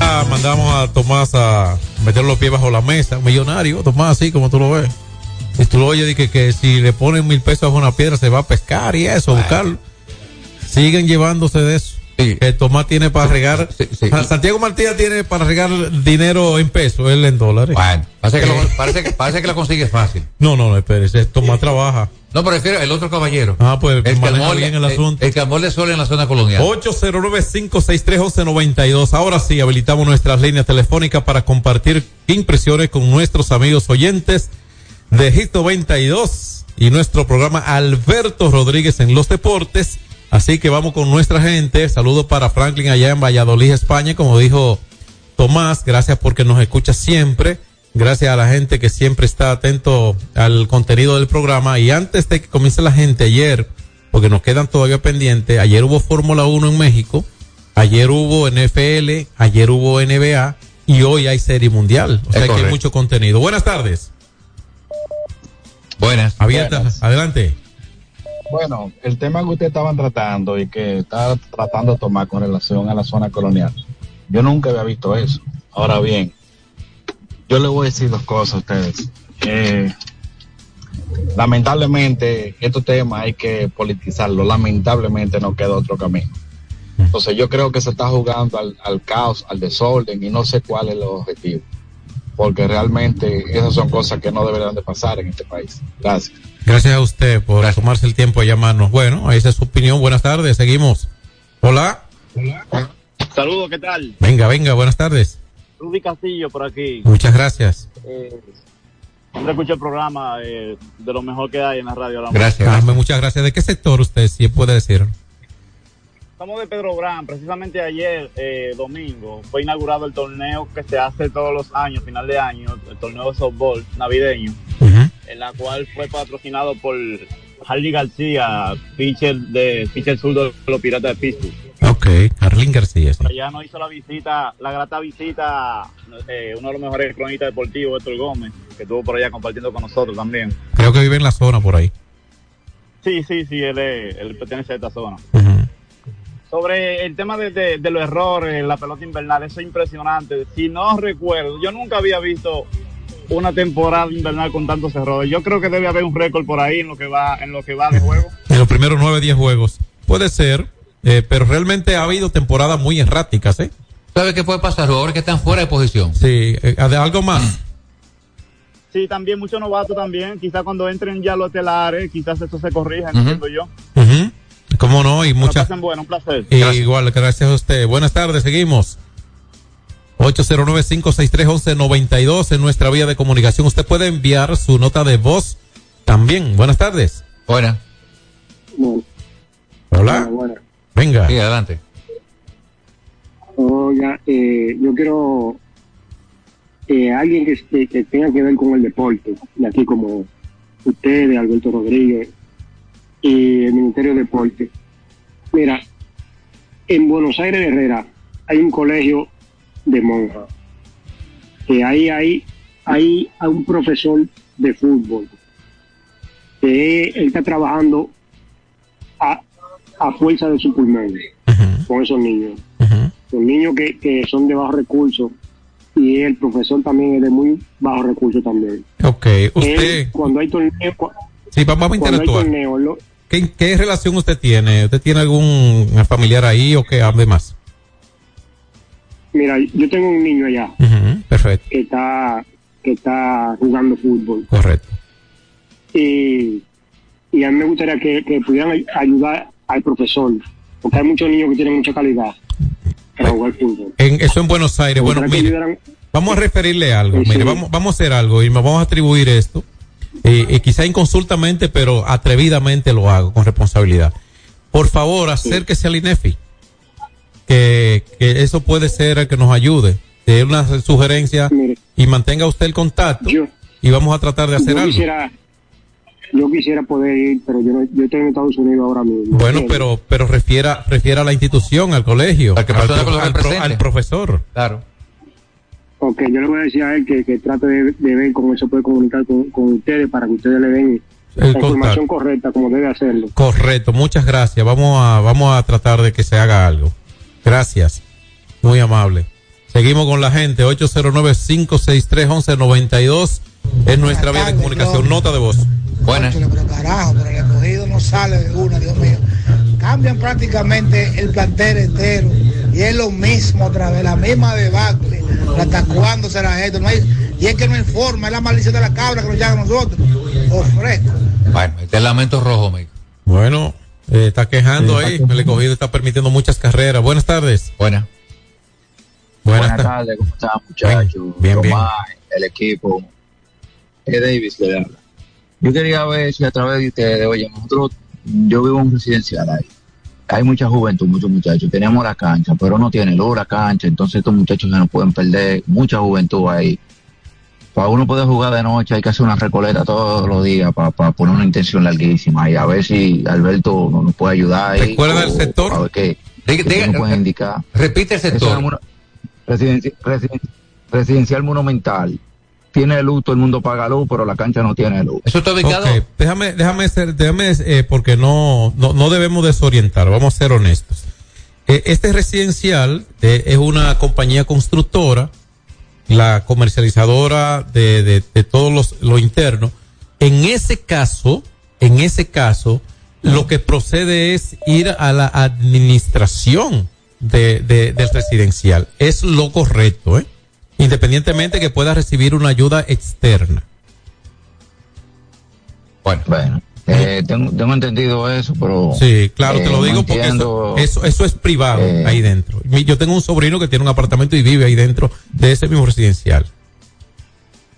Ah, mandamos a Tomás a meter los pies bajo la mesa, millonario, Tomás, así como tú lo ves. Y tú lo oyes, dije que si le ponen mil pesos bajo una piedra se va a pescar y eso, buscarlo. Siguen llevándose de eso. Que Tomás tiene para regar. Santiago Martínez tiene para regar dinero en pesos, él en dólares. Bueno, parece que, lo, parece, que, parece que lo consigue fácil. No, no, no, espérese, Tomás trabaja. No, pero refiero el otro caballero. Ah, pues el que bien el el, asunto. el que el sol en la zona colonial. 809-563-1192. Ahora sí, habilitamos nuestras líneas telefónicas para compartir impresiones con nuestros amigos oyentes de Hit 92 y nuestro programa Alberto Rodríguez en los deportes. Así que vamos con nuestra gente. Saludos para Franklin allá en Valladolid, España. Como dijo Tomás, gracias porque nos escucha siempre. Gracias a la gente que siempre está atento al contenido del programa. Y antes de que comience la gente, ayer, porque nos quedan todavía pendientes, ayer hubo Fórmula 1 en México, ayer hubo NFL, ayer hubo NBA y hoy hay Serie Mundial. O sea que hay mucho contenido. Buenas tardes. Buenas. Abierta, adelante. Bueno, el tema que ustedes estaban tratando y que está tratando de tomar con relación a la zona colonial, yo nunca había visto eso. Ahora bien, yo le voy a decir dos cosas a ustedes. Eh, lamentablemente, estos temas hay que politizarlo. Lamentablemente no queda otro camino. Entonces yo creo que se está jugando al, al caos, al desorden y no sé cuál es el objetivo. Porque realmente esas son cosas que no deberían de pasar en este país. Gracias. Gracias a usted por tomarse el tiempo de llamarnos. Bueno, esa es su opinión. Buenas tardes. Seguimos. Hola. Saludos, ¿qué tal? Venga, venga. Buenas tardes. Rudy Castillo por aquí. Muchas gracias. Eh, siempre escucho el programa eh, de lo mejor que hay en la radio. Gracias. Carmen, muchas gracias. ¿De qué sector usted, si puede decir? Estamos de Pedro Brán. Precisamente ayer, eh, domingo, fue inaugurado el torneo que se hace todos los años, final de año, el torneo de softball navideño, en la cual fue patrocinado por Harley García, pitcher de pitcher de los Piratas de Pittsburgh. Ok, Arlín García. sí. Allá nos hizo la visita, la grata visita, eh, uno de los mejores cronistas deportivos, Héctor Gómez, que estuvo por allá compartiendo con nosotros también. Creo que vive en la zona por ahí. Sí, sí, sí, él, es- él pertenece a esta zona. Sobre el tema de, de- de los errores la pelota invernal, eso es impresionante. Si no recuerdo, yo nunca había visto una temporada invernal con tantos errores. Yo creo que debe haber un récord por ahí en lo que va, en lo que va de juego. En los primeros nueve, diez juegos. Puede ser, eh, pero realmente ha habido temporadas muy erráticas, ¿eh? ¿Sabe qué puede pasar? Jugadores que están fuera de posición. Sí, eh, ¿de algo más. Sí, también muchos novatos también. Quizás cuando entren ya los telares, quizás eso se corrija, entiendo yo. Ujú. ¿Cómo no? Y muchas. bueno, un placer. Y igual, gracias a usted. Buenas tardes, seguimos. 809-563-1192 en nuestra vía de comunicación. Usted puede enviar su nota de voz también. Buenas tardes. Buenas. Hola. Venga. Sí, adelante. Oiga, eh, yo quiero eh, alguien que, que, que tenga que ver con el deporte, de aquí como ustedes, Alberto Rodríguez y el Ministerio de Deporte. Mira, en Buenos Aires de Herrera hay un colegio de monjas, que ahí hay, hay a un profesor de fútbol, que él está trabajando a, a fuerza de su pulmón con esos niños los niños que, que son de bajos recursos y el profesor también es de muy bajos recursos también. Ok. Usted. Él, cuando hay torneo, cu- Sí, vamos a cuando hay interactuar. torneo, lo- ¿Qué, ¿Qué relación usted tiene? ¿Usted tiene algún familiar ahí o qué hable más? Mira, yo tengo un niño allá Perfecto. que está que está jugando fútbol Correcto. y, y a mí me gustaría que, que pudieran ay- ayudar al profesor porque hay muchos niños que tienen mucha calidad para jugar fútbol. En, eso en Buenos Aires. Me Bueno, mire, vamos a referirle algo. Sí, Mire, vamos, vamos a hacer algo y nos vamos a atribuir esto. Eh, eh, quizá inconsultamente, pero atrevidamente lo hago con responsabilidad. Por favor, acérquese al INEFI. Que, que eso puede ser el que nos ayude. De una sugerencia y mantenga usted el contacto. y vamos a tratar de hacer yo algo. quisiera yo quisiera poder ir pero yo, no- yo estoy en Estados Unidos ahora mismo Bueno, pero pero refiera refiera a la institución, al colegio, al, que pro- al profesor. Claro. Ok, yo le voy a decir a él que, que trate de, de ver cómo se puede comunicar con, con ustedes para que ustedes le den la información correcta como debe hacerlo. Correcto, muchas gracias. Vamos a vamos a tratar de que se haga algo. Gracias. Muy amable. Seguimos con la gente 809-563-1192 es nuestra vía de comunicación. Nota de voz. Buenas. Pero carajo, pero el escogido no sale de una, Dios mío. Cambian prácticamente el plantel entero y es lo mismo otra vez, la misma debacle. ¿Hasta cuándo será esto? No hay, y es que no hay forma, es la maldición de la cabra que nos llama a nosotros. Ofrezco. Bueno, este es lamento rojo, Mico. Bueno, eh, está quejando ahí. El escogido está permitiendo muchas carreras. Buenas tardes. Buenas. Buenas, Buenas tardes. ¿cómo están muchachos? bien, bien. Tomás, el equipo. Es Davis que le habla. Yo quería ver si a través de ustedes, oye, nosotros, yo vivo en un residencial ahí. hay mucha juventud, muchos muchachos. Tenemos la cancha, pero no tiene luz la cancha, entonces estos muchachos se nos pueden perder. Mucha juventud ahí. Para uno poder jugar de noche hay que hacer una recoleta todos los días para poner una intención larguísima y a ver si Alberto nos puede ayudar. ahí, ¿Recuerda el o- sector? A ver qué, Diga- qué diga- nos pueden indicar. Repite el sector. es una- residenci- residen- residencial monumental. Tiene luz, todo el mundo paga luz, pero la cancha no tiene luz. Eso está ubicado. Déjame, déjame ser, déjame, eh, porque no, no, no debemos desorientar, vamos a ser honestos. Eh, este residencial eh, es una compañía constructora, la comercializadora de, de, de todos los, lo interno. En ese caso, en ese caso, lo que procede es ir a la administración de, de- del residencial. Es lo correcto, ¿eh? Independientemente que pueda recibir una ayuda externa. Bueno, Bueno, eh, tengo, tengo entendido eso, pero. Sí, claro, te eh, lo no digo porque eso, eso, eso es privado Eh. ahí dentro. Yo tengo un sobrino que tiene un apartamento y vive ahí dentro de ese mismo residencial.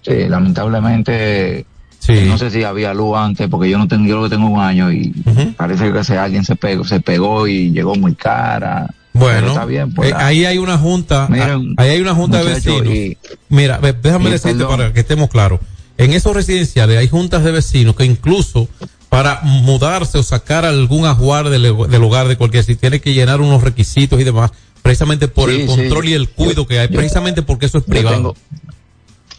Sí, lamentablemente. Sí. eh, No sé si había luz antes, porque yo no tengo, yo lo que tengo un año y parece que alguien se pegó, se pegó y llegó muy cara. Bueno, está bien, pues, eh, ahí hay una junta, Miren, ahí hay una junta de vecinos. y- Mira, déjame decirte perdón. para que estemos claros. En esos residenciales hay juntas de vecinos que incluso para mudarse o sacar algún ajuar del, del hogar de cualquier sitio tiene que llenar unos requisitos y demás, precisamente por Sí, el sí. control y el cuido que hay, yo- precisamente porque eso es privado. tengo-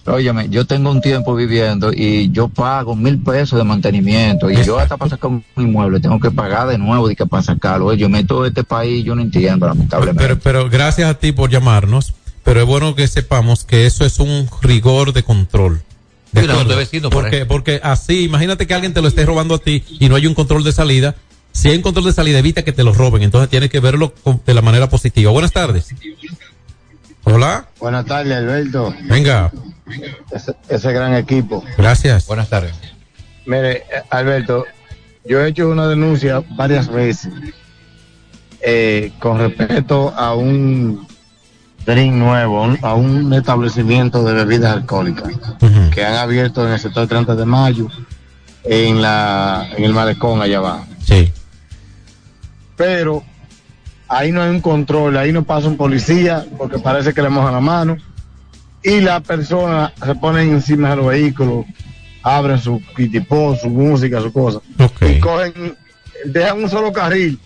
Óyeme, yo tengo un tiempo viviendo y yo pago mil pesos de mantenimiento y yo hasta para sacar un inmueble tengo que pagar de nuevo y que para sacarlo. Yo meto este país, yo no entiendo, lamentablemente. Pero, pero gracias a ti por llamarnos. Pero es bueno que sepamos que eso es un rigor de control. Por porque, porque así, imagínate que alguien te lo esté robando a ti y no hay un control de salida. Si hay un control de salida, evita que te lo roben. Entonces tienes que verlo de la manera positiva. Buenas tardes. Hola. Buenas tardes, Alberto. Venga. Ese, ese gran equipo. Gracias. Buenas tardes. Mire, Alberto, yo he hecho una denuncia varias veces eh, con respecto a un drink nuevo, a un- establecimiento de bebidas alcohólicas que han abierto en el sector 30 de mayo, en, la, en el malecón allá abajo. Sí. Pero ahí no hay un control, ahí no pasa un policía porque parece que le mojan la mano y las personas se ponen encima de los vehículos, abren su kitipó, su música, su cosa y cogen, dejan un solo carril.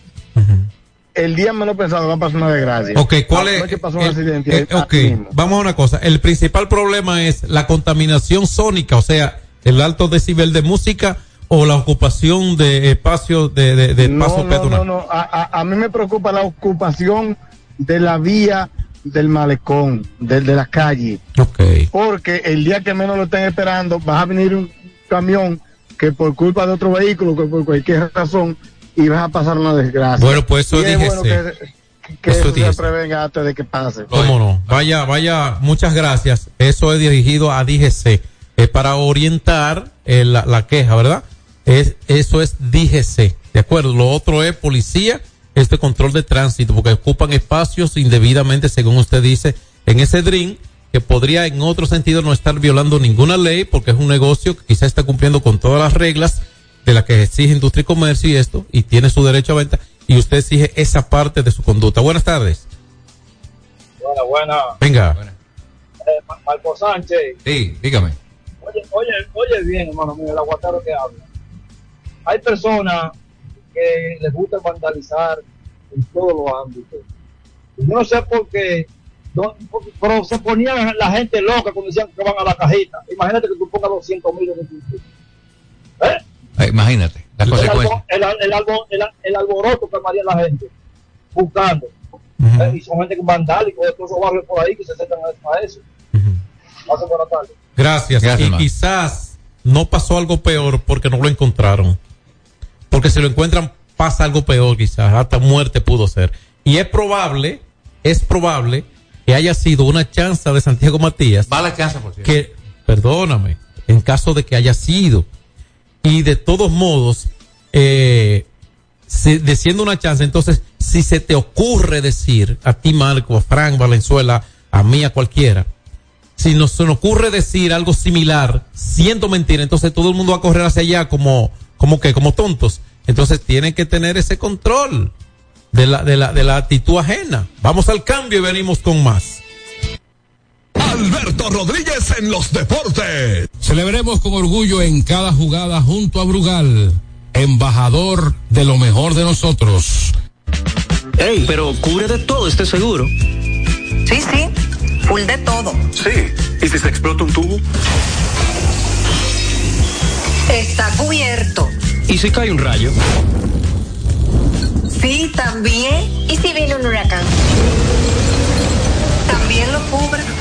El día menos pensado va a pasar una desgracia. Ok, ¿cuál es? Anoche pasó un el- accidente. eh, ok, vamos a una cosa. El principal problema es la contaminación sónica, o sea, el alto decibel de música o la ocupación de espacios de, de, de no, paso no, peatonal. no, no. A, a- a mí me preocupa la ocupación de la vía del malecón, de, de la calle. Ok. Porque el día que menos lo estén esperando, va a venir un camión que por culpa de otro vehículo, que por cualquier razón, y vas a pasar una desgracia. Bueno, pues eso díjese. bueno que, que Eso eso se díjese. prevenga antes de que pase. ¿Cómo no? Vaya, vaya, muchas gracias. Eso es dirigido a DGC. Es para orientar eh, la, la queja, ¿verdad? Es, eso es DGC. ¿De acuerdo? Lo otro es policía, este control de tránsito, porque ocupan espacios indebidamente, según usted dice, en ese DRIN, que podría en otro sentido no estar violando ninguna ley, porque es un negocio que quizá está cumpliendo con todas las reglas de las que exige industria y comercio y esto, y tiene su derecho a venta, y usted exige esa parte de su conducta. Buenas tardes. Buena, buena. Venga. Eh, Ma- Marco Sánchez. Sí, dígame. Oye, oye, oye bien, hermano mío, el aguatero que habla. Hay personas que les gusta vandalizar en todos los ámbitos. Y yo no sé por qué, pero se ponían la gente loca cuando decían que van a la cajita. Imagínate que tú pongas 200 mil en un sitio. ¿Eh? Eh, imagínate, las El, consecuencias. albo- el, al- el albo- el, al- el alboroto que maría la gente buscando. Eh, y son gente vandálico de todos esos barrios por ahí que se acercan a, eso. Pasen buena tarde. Gracias. Gracias, y quizás no pasó algo peor porque no lo encontraron. Porque si lo encuentran pasa algo peor quizás, hasta muerte pudo ser. Y es probable, es probable que haya sido una chanza de Santiago Matías. Va la chanza, por cierto. Que, perdóname, en caso de que haya sido. Y de todos modos, eh, si, de siendo una chance, entonces, si se te ocurre decir a ti, Marco, a Frank Valenzuela, a mí, a cualquiera, si nos, se nos ocurre decir algo similar, siendo mentira, entonces todo el mundo va a correr hacia allá como, como que, como tontos. Entonces tienen que tener ese control. de la, de la, de la actitud ajena. Vamos al cambio y venimos con más. Alberto Rodríguez en los deportes. Celebremos con orgullo en cada jugada junto a Brugal, embajador de lo mejor de nosotros. Ey, pero cubre de todo este seguro. Sí, sí, full de todo. Sí, ¿y si se explota un tubo? Está cubierto. ¿Y si cae un rayo? Sí, también. ¿Y si viene un huracán? También lo cubre.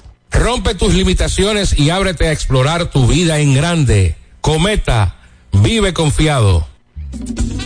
Rompe tus limitaciones y ábrete a explorar tu vida en grande. Cometa, vive confiado.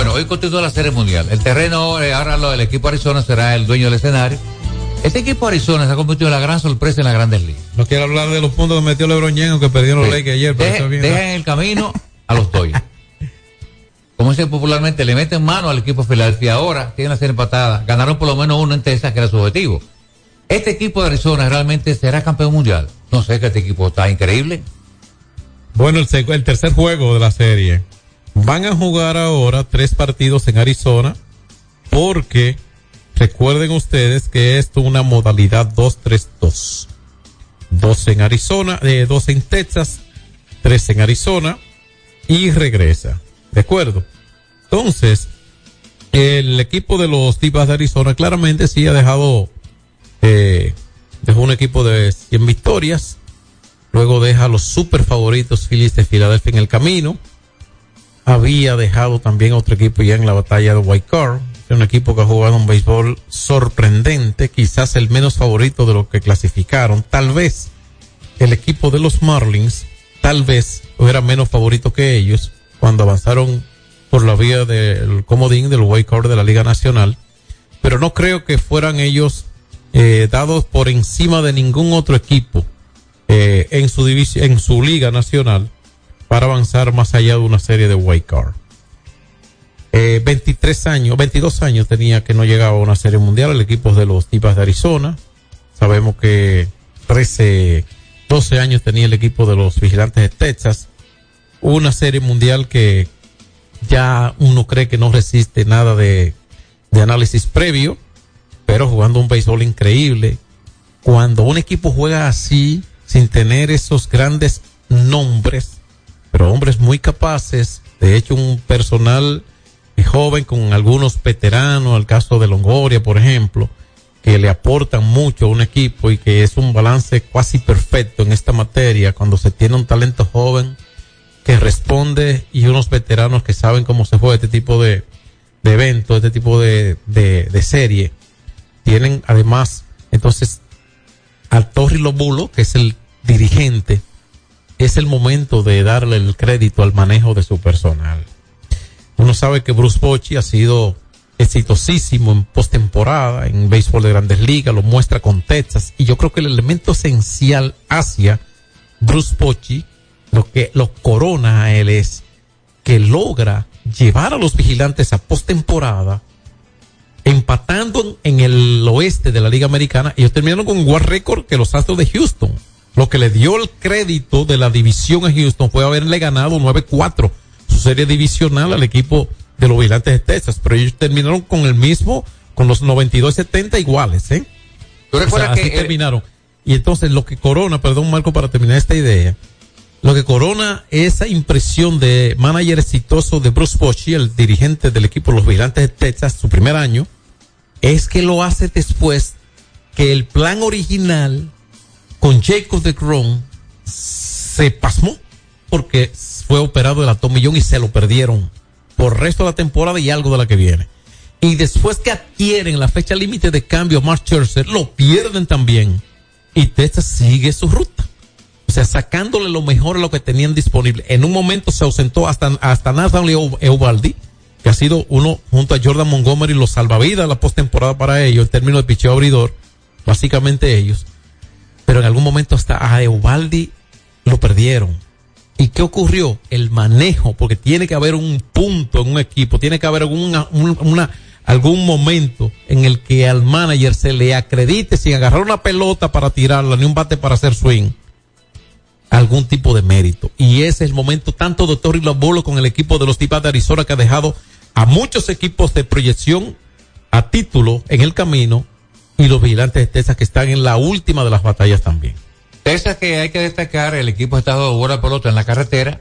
Bueno, hoy continúa la Serie Mundial. El terreno, eh, ahora lo, el equipo Arizona será el dueño del escenario. Este equipo Arizona se ha convertido en la gran sorpresa en las grandes ligas. No quiero hablar de los puntos que metió LeBron James, que perdieron los Sí. Lakers ayer, pero Deje- bien. deja en el camino a los Dodgers. Como dice popularmente, le meten mano al equipo de Filadelfia ahora, tienen la serie empatada. Ganaron por lo menos uno en Texas, que era su objetivo. Este equipo de Arizona realmente será campeón mundial. No sé que este equipo está increíble. Bueno, el, el tercer juego de la serie. Van a jugar ahora tres partidos en Arizona porque recuerden ustedes que esto es una modalidad 2-3-2. Dos en Arizona, eh, dos en Texas, tres en Arizona y regresa. ¿De acuerdo? Entonces, el equipo de los Divas de Arizona claramente sí ha dejado, eh, dejó un equipo de 100 victorias. Luego deja a los super favoritos Phillies de Filadelfia en el camino. Había dejado también otro equipo ya en la batalla de. Es un equipo que ha jugado un béisbol sorprendente, quizás el menos favorito de los que clasificaron. Tal vez el equipo de los Marlins, tal vez era menos favorito que ellos cuando avanzaron por la vía del comodín del White Card de la Liga Nacional. Pero no creo que fueran ellos eh, dados por encima de ningún otro equipo eh, en su en su liga nacional para avanzar más allá de una serie de white card. Eh, 23 años, 22 años tenía que no llegaba a una serie mundial el equipo de los Divas de Arizona. Sabemos que 13, 12 años tenía el equipo de los Vigilantes de Texas. Una serie mundial que ya uno cree que no resiste nada de análisis previo, pero jugando un béisbol increíble. Cuando un equipo juega así, sin tener esos grandes nombres, pero hombres muy capaces, de hecho un personal joven con algunos veteranos, el caso de Longoria, por ejemplo, que le aportan mucho a un equipo y que es un balance casi perfecto en esta materia cuando se tiene un talento joven que responde y unos veteranos que saben cómo se juega este tipo de, de evento, este tipo de, de, de serie. Tienen además, entonces, al Torri Lobulo, que es el dirigente es el momento de darle el crédito al manejo de su personal. Uno sabe que Bruce Bochy ha sido exitosísimo en postemporada, en béisbol de grandes ligas, lo muestra con Texas, y yo creo que el elemento esencial hacia Bruce Bochy, lo que lo corona a él es que logra llevar a los vigilantes a postemporada, empatando en el oeste de la Liga Americana, ellos terminaron con un war record que los Astros de Houston. Lo que le dio el crédito de la división a Houston fue haberle ganado 9-4 su serie divisional al equipo de los vigilantes de Texas, pero ellos terminaron con el mismo, con los 92-70 iguales, ¿eh? ¿Tú recuerdas así que, eh, terminaron. Y entonces lo que corona, perdón Marco, para terminar esta idea, lo que corona esa impresión de manager exitoso de Bruce Bochy, el dirigente del equipo de los vigilantes de Texas, su primer año, es que lo hace después que el plan original con Jacob de se pasmó porque fue operado del atomillón y se lo perdieron por el resto de la temporada y algo de la que viene. Y después que adquieren la fecha límite de cambio Mark Scherzer, lo pierden también. Y Texas sigue su ruta. O sea, sacándole lo mejor a lo que tenían disponible. En un momento se ausentó hasta, hasta Nathan Eovaldi, que ha sido uno junto a Jordan Montgomery los salvavidas la postemporada para ellos, en términos de picheo abridor, básicamente ellos. Pero en algún momento hasta a Eovaldi lo perdieron. ¿Y qué ocurrió? El manejo, porque tiene que haber un punto en un equipo, tiene que haber algún momento en el que al manager se le acredite sin agarrar una pelota para tirarla, ni un bate para hacer swing, algún tipo de mérito. Y ese es el momento tanto de Torri Lobolo con el equipo de los Tipas de Arizona que ha dejado a muchos equipos de proyección a título en el camino y los vigilantes de Texas que están en la última de las batallas también. Texas que hay que destacar, el equipo ha estado buena pelota en la carretera,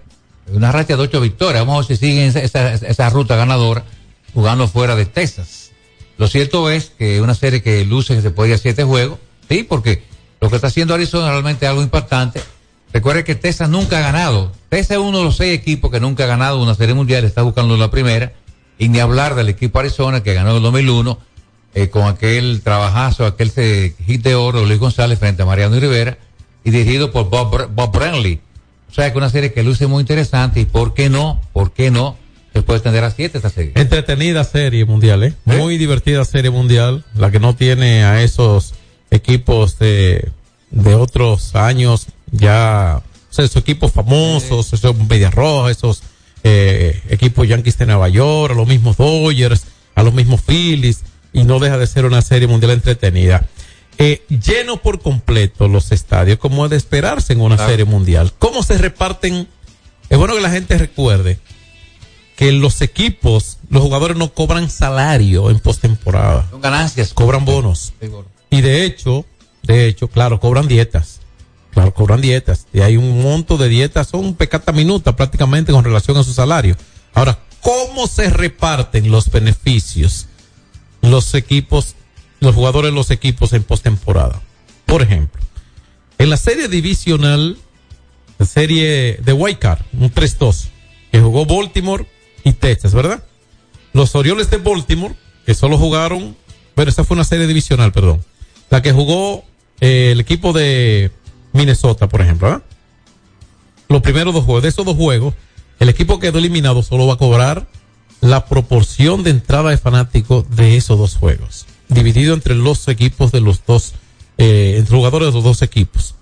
una racha de ocho victorias. Vamos a ver si siguen esa, esa, esa ruta ganadora jugando fuera de Texas. Lo cierto es que una serie que luce que se puede ir a siete juegos, sí, porque lo que está haciendo Arizona realmente es algo impactante. Recuerde que Texas nunca ha ganado. Texas es uno de los seis equipos que nunca ha ganado una serie mundial, está buscando la primera. Y ni hablar del equipo Arizona que ganó en el 2001 eh, con aquel trabajazo, aquel hit de oro de Luis González frente a Mariano Rivera y dirigido por Bob, Bob Brenly. O sea que una serie que luce muy interesante y por qué no, por qué no, se puede extender a siete esta serie. Entretenida serie mundial, ¿eh? Muy divertida serie mundial, la que no tiene a esos equipos de, de otros años ya, o sea, esos equipos famosos, esos Medias Rojas, esos eh, equipos Yankees de Nueva York, a los mismos Dodgers, a los mismos Phillies, y no deja de ser una serie mundial entretenida. Eh, lleno por completo los estadios, como es de esperarse en una Claro. serie mundial. ¿Cómo se reparten? Es bueno que la gente recuerde que los equipos, los jugadores no cobran salario en postemporada. Son ganancias. Cobran bonos. Y de hecho, de hecho, claro, cobran dietas. Claro, cobran dietas. Y hay un monto de dietas, son pecata minuta prácticamente con relación a su salario. Ahora, ¿cómo se reparten los beneficios los equipos, los jugadores los equipos en postemporada? Por ejemplo, en la serie divisional, la serie de White Card, un 3-2, que jugó Baltimore y Texas, ¿verdad? Los Orioles de Baltimore, que solo jugaron, bueno, esa fue una serie divisional, perdón. La que jugó eh, el equipo de Minnesota, por ejemplo, ¿verdad? Los primeros dos juegos, de esos dos juegos, el equipo que quedó eliminado solo va a cobrar la proporción de entrada de fanáticos de esos dos juegos, dividido entre los equipos de los dos, eh, entre jugadores de los dos equipos,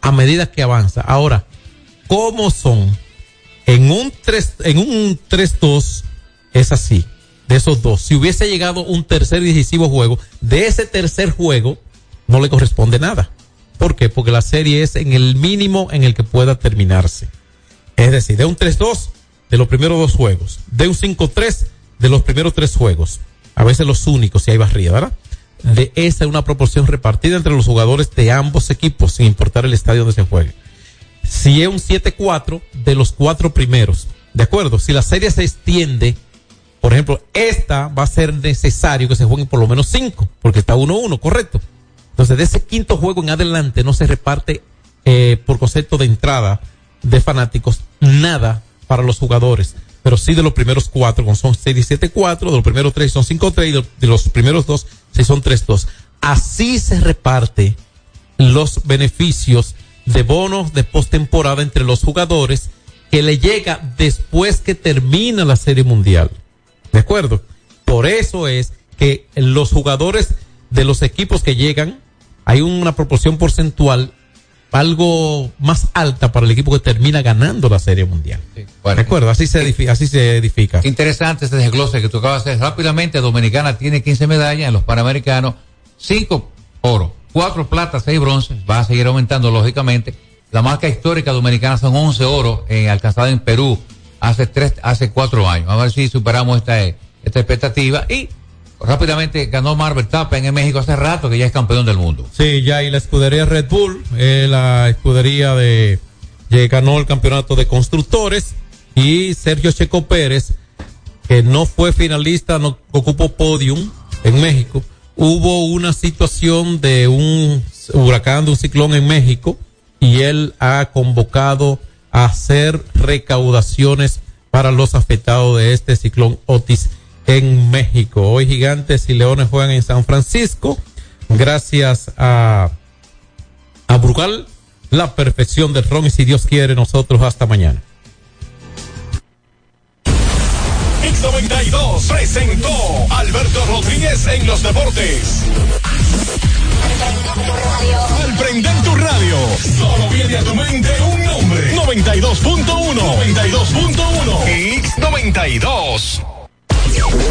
a medida que avanza. Ahora, ¿cómo son? En un 3, en un 3-2 es así, de esos dos. Si hubiese llegado un tercer y decisivo juego, de ese tercer juego no le corresponde nada. ¿Por qué? Porque la serie es en el mínimo en el que pueda terminarse. Es decir, de un 3-2 de los primeros dos juegos, de un 5-3 de los primeros tres juegos, a veces los únicos si hay barrida, ¿verdad? De esa una proporción repartida entre los jugadores de ambos equipos, sin importar el estadio donde se juegue. Si es un 7-4 de los cuatro primeros, ¿de acuerdo? Si la serie se extiende, por ejemplo, esta va a ser necesario que se jueguen por lo menos cinco, porque está 1-1, correcto. Entonces, de ese quinto juego en adelante no se reparte eh, por concepto de entrada de fanáticos nada para los jugadores, pero sí de los primeros cuatro, son 6 y 7, 4, de los primeros tres son 5, 3 y de, los primeros dos, son 3, 2. Así se reparte los beneficios de bonos de postemporada entre los jugadores que le llega después que termina la Serie Mundial. ¿De acuerdo? Por eso es que los jugadores de los equipos que llegan, hay una proporción porcentual algo más alta para el equipo que termina ganando la Serie Mundial. bueno. ¿De acuerdo? Así se, edifica, así se edifica. Interesante este desglose que tú acabas de hacer. Rápidamente, Dominicana tiene 15 medallas en los Panamericanos, 5 oro, 4 plata, 6 bronces, va a seguir aumentando lógicamente. La marca histórica dominicana son 11 oro eh, alcanzada en Perú hace tres, hace 4 años. A ver si superamos esta, eh, esta expectativa. Y rápidamente ganó Marvel Verstappen en México hace rato que ya es campeón del mundo. Sí, ya y la escudería Red Bull, eh, la escudería de ganó el campeonato de constructores y Sergio Checo Pérez, que no fue finalista, no ocupó podium en México. Hubo una situación de un huracán, de un ciclón en México y él ha convocado a hacer recaudaciones para los afectados de este ciclón Otis en México. Hoy Gigantes y Leones juegan en San Francisco. Gracias a, a Brugal, la perfección del ron. Y si Dios quiere, nosotros hasta mañana. X92 presentó Alberto Rodríguez en los deportes. Al prender tu radio, solo viene a tu mente un nombre. 92.1. 92.1. X92.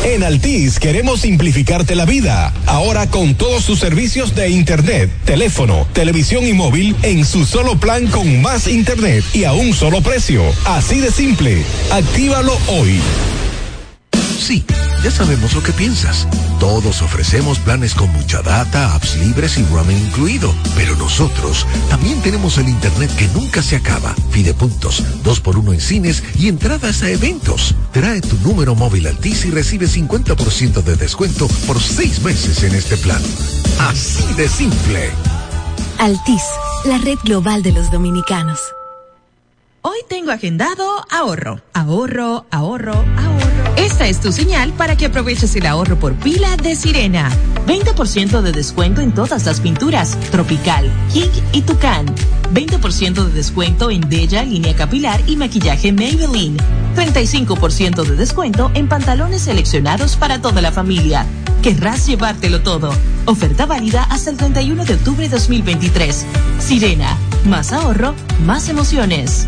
En Altis queremos simplificarte la vida. Ahora con todos sus servicios de internet, teléfono, televisión y móvil en su solo plan con más internet y a un solo precio. Así de simple. Actívalo hoy. Sí, ya sabemos lo que piensas. Todos ofrecemos planes con mucha data, apps libres y roaming incluido. Pero nosotros también tenemos el internet que nunca se acaba. Pide puntos, dos por uno en cines y entradas a eventos. Trae tu número móvil Altis y recibe 50% de descuento por seis meses en este plan. Así de simple. Altis, la red global de los dominicanos. Hoy tengo agendado ahorro, ahorro, ahorro, ahorro. Esta es tu señal para que aproveches el ahorro por pila de Sirena. 20% de descuento en todas las pinturas, Tropical, King y Tucán. 20% de descuento en Della, línea capilar y maquillaje Maybelline. 35% de descuento en pantalones seleccionados para toda la familia. Querrás llevártelo todo. Oferta válida hasta el 31 de octubre de 2023. Sirena, más ahorro, más emociones.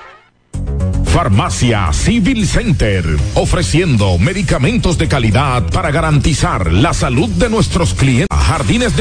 Farmacia Civil Center, ofreciendo medicamentos de calidad para garantizar la salud de nuestros clientes. Jardines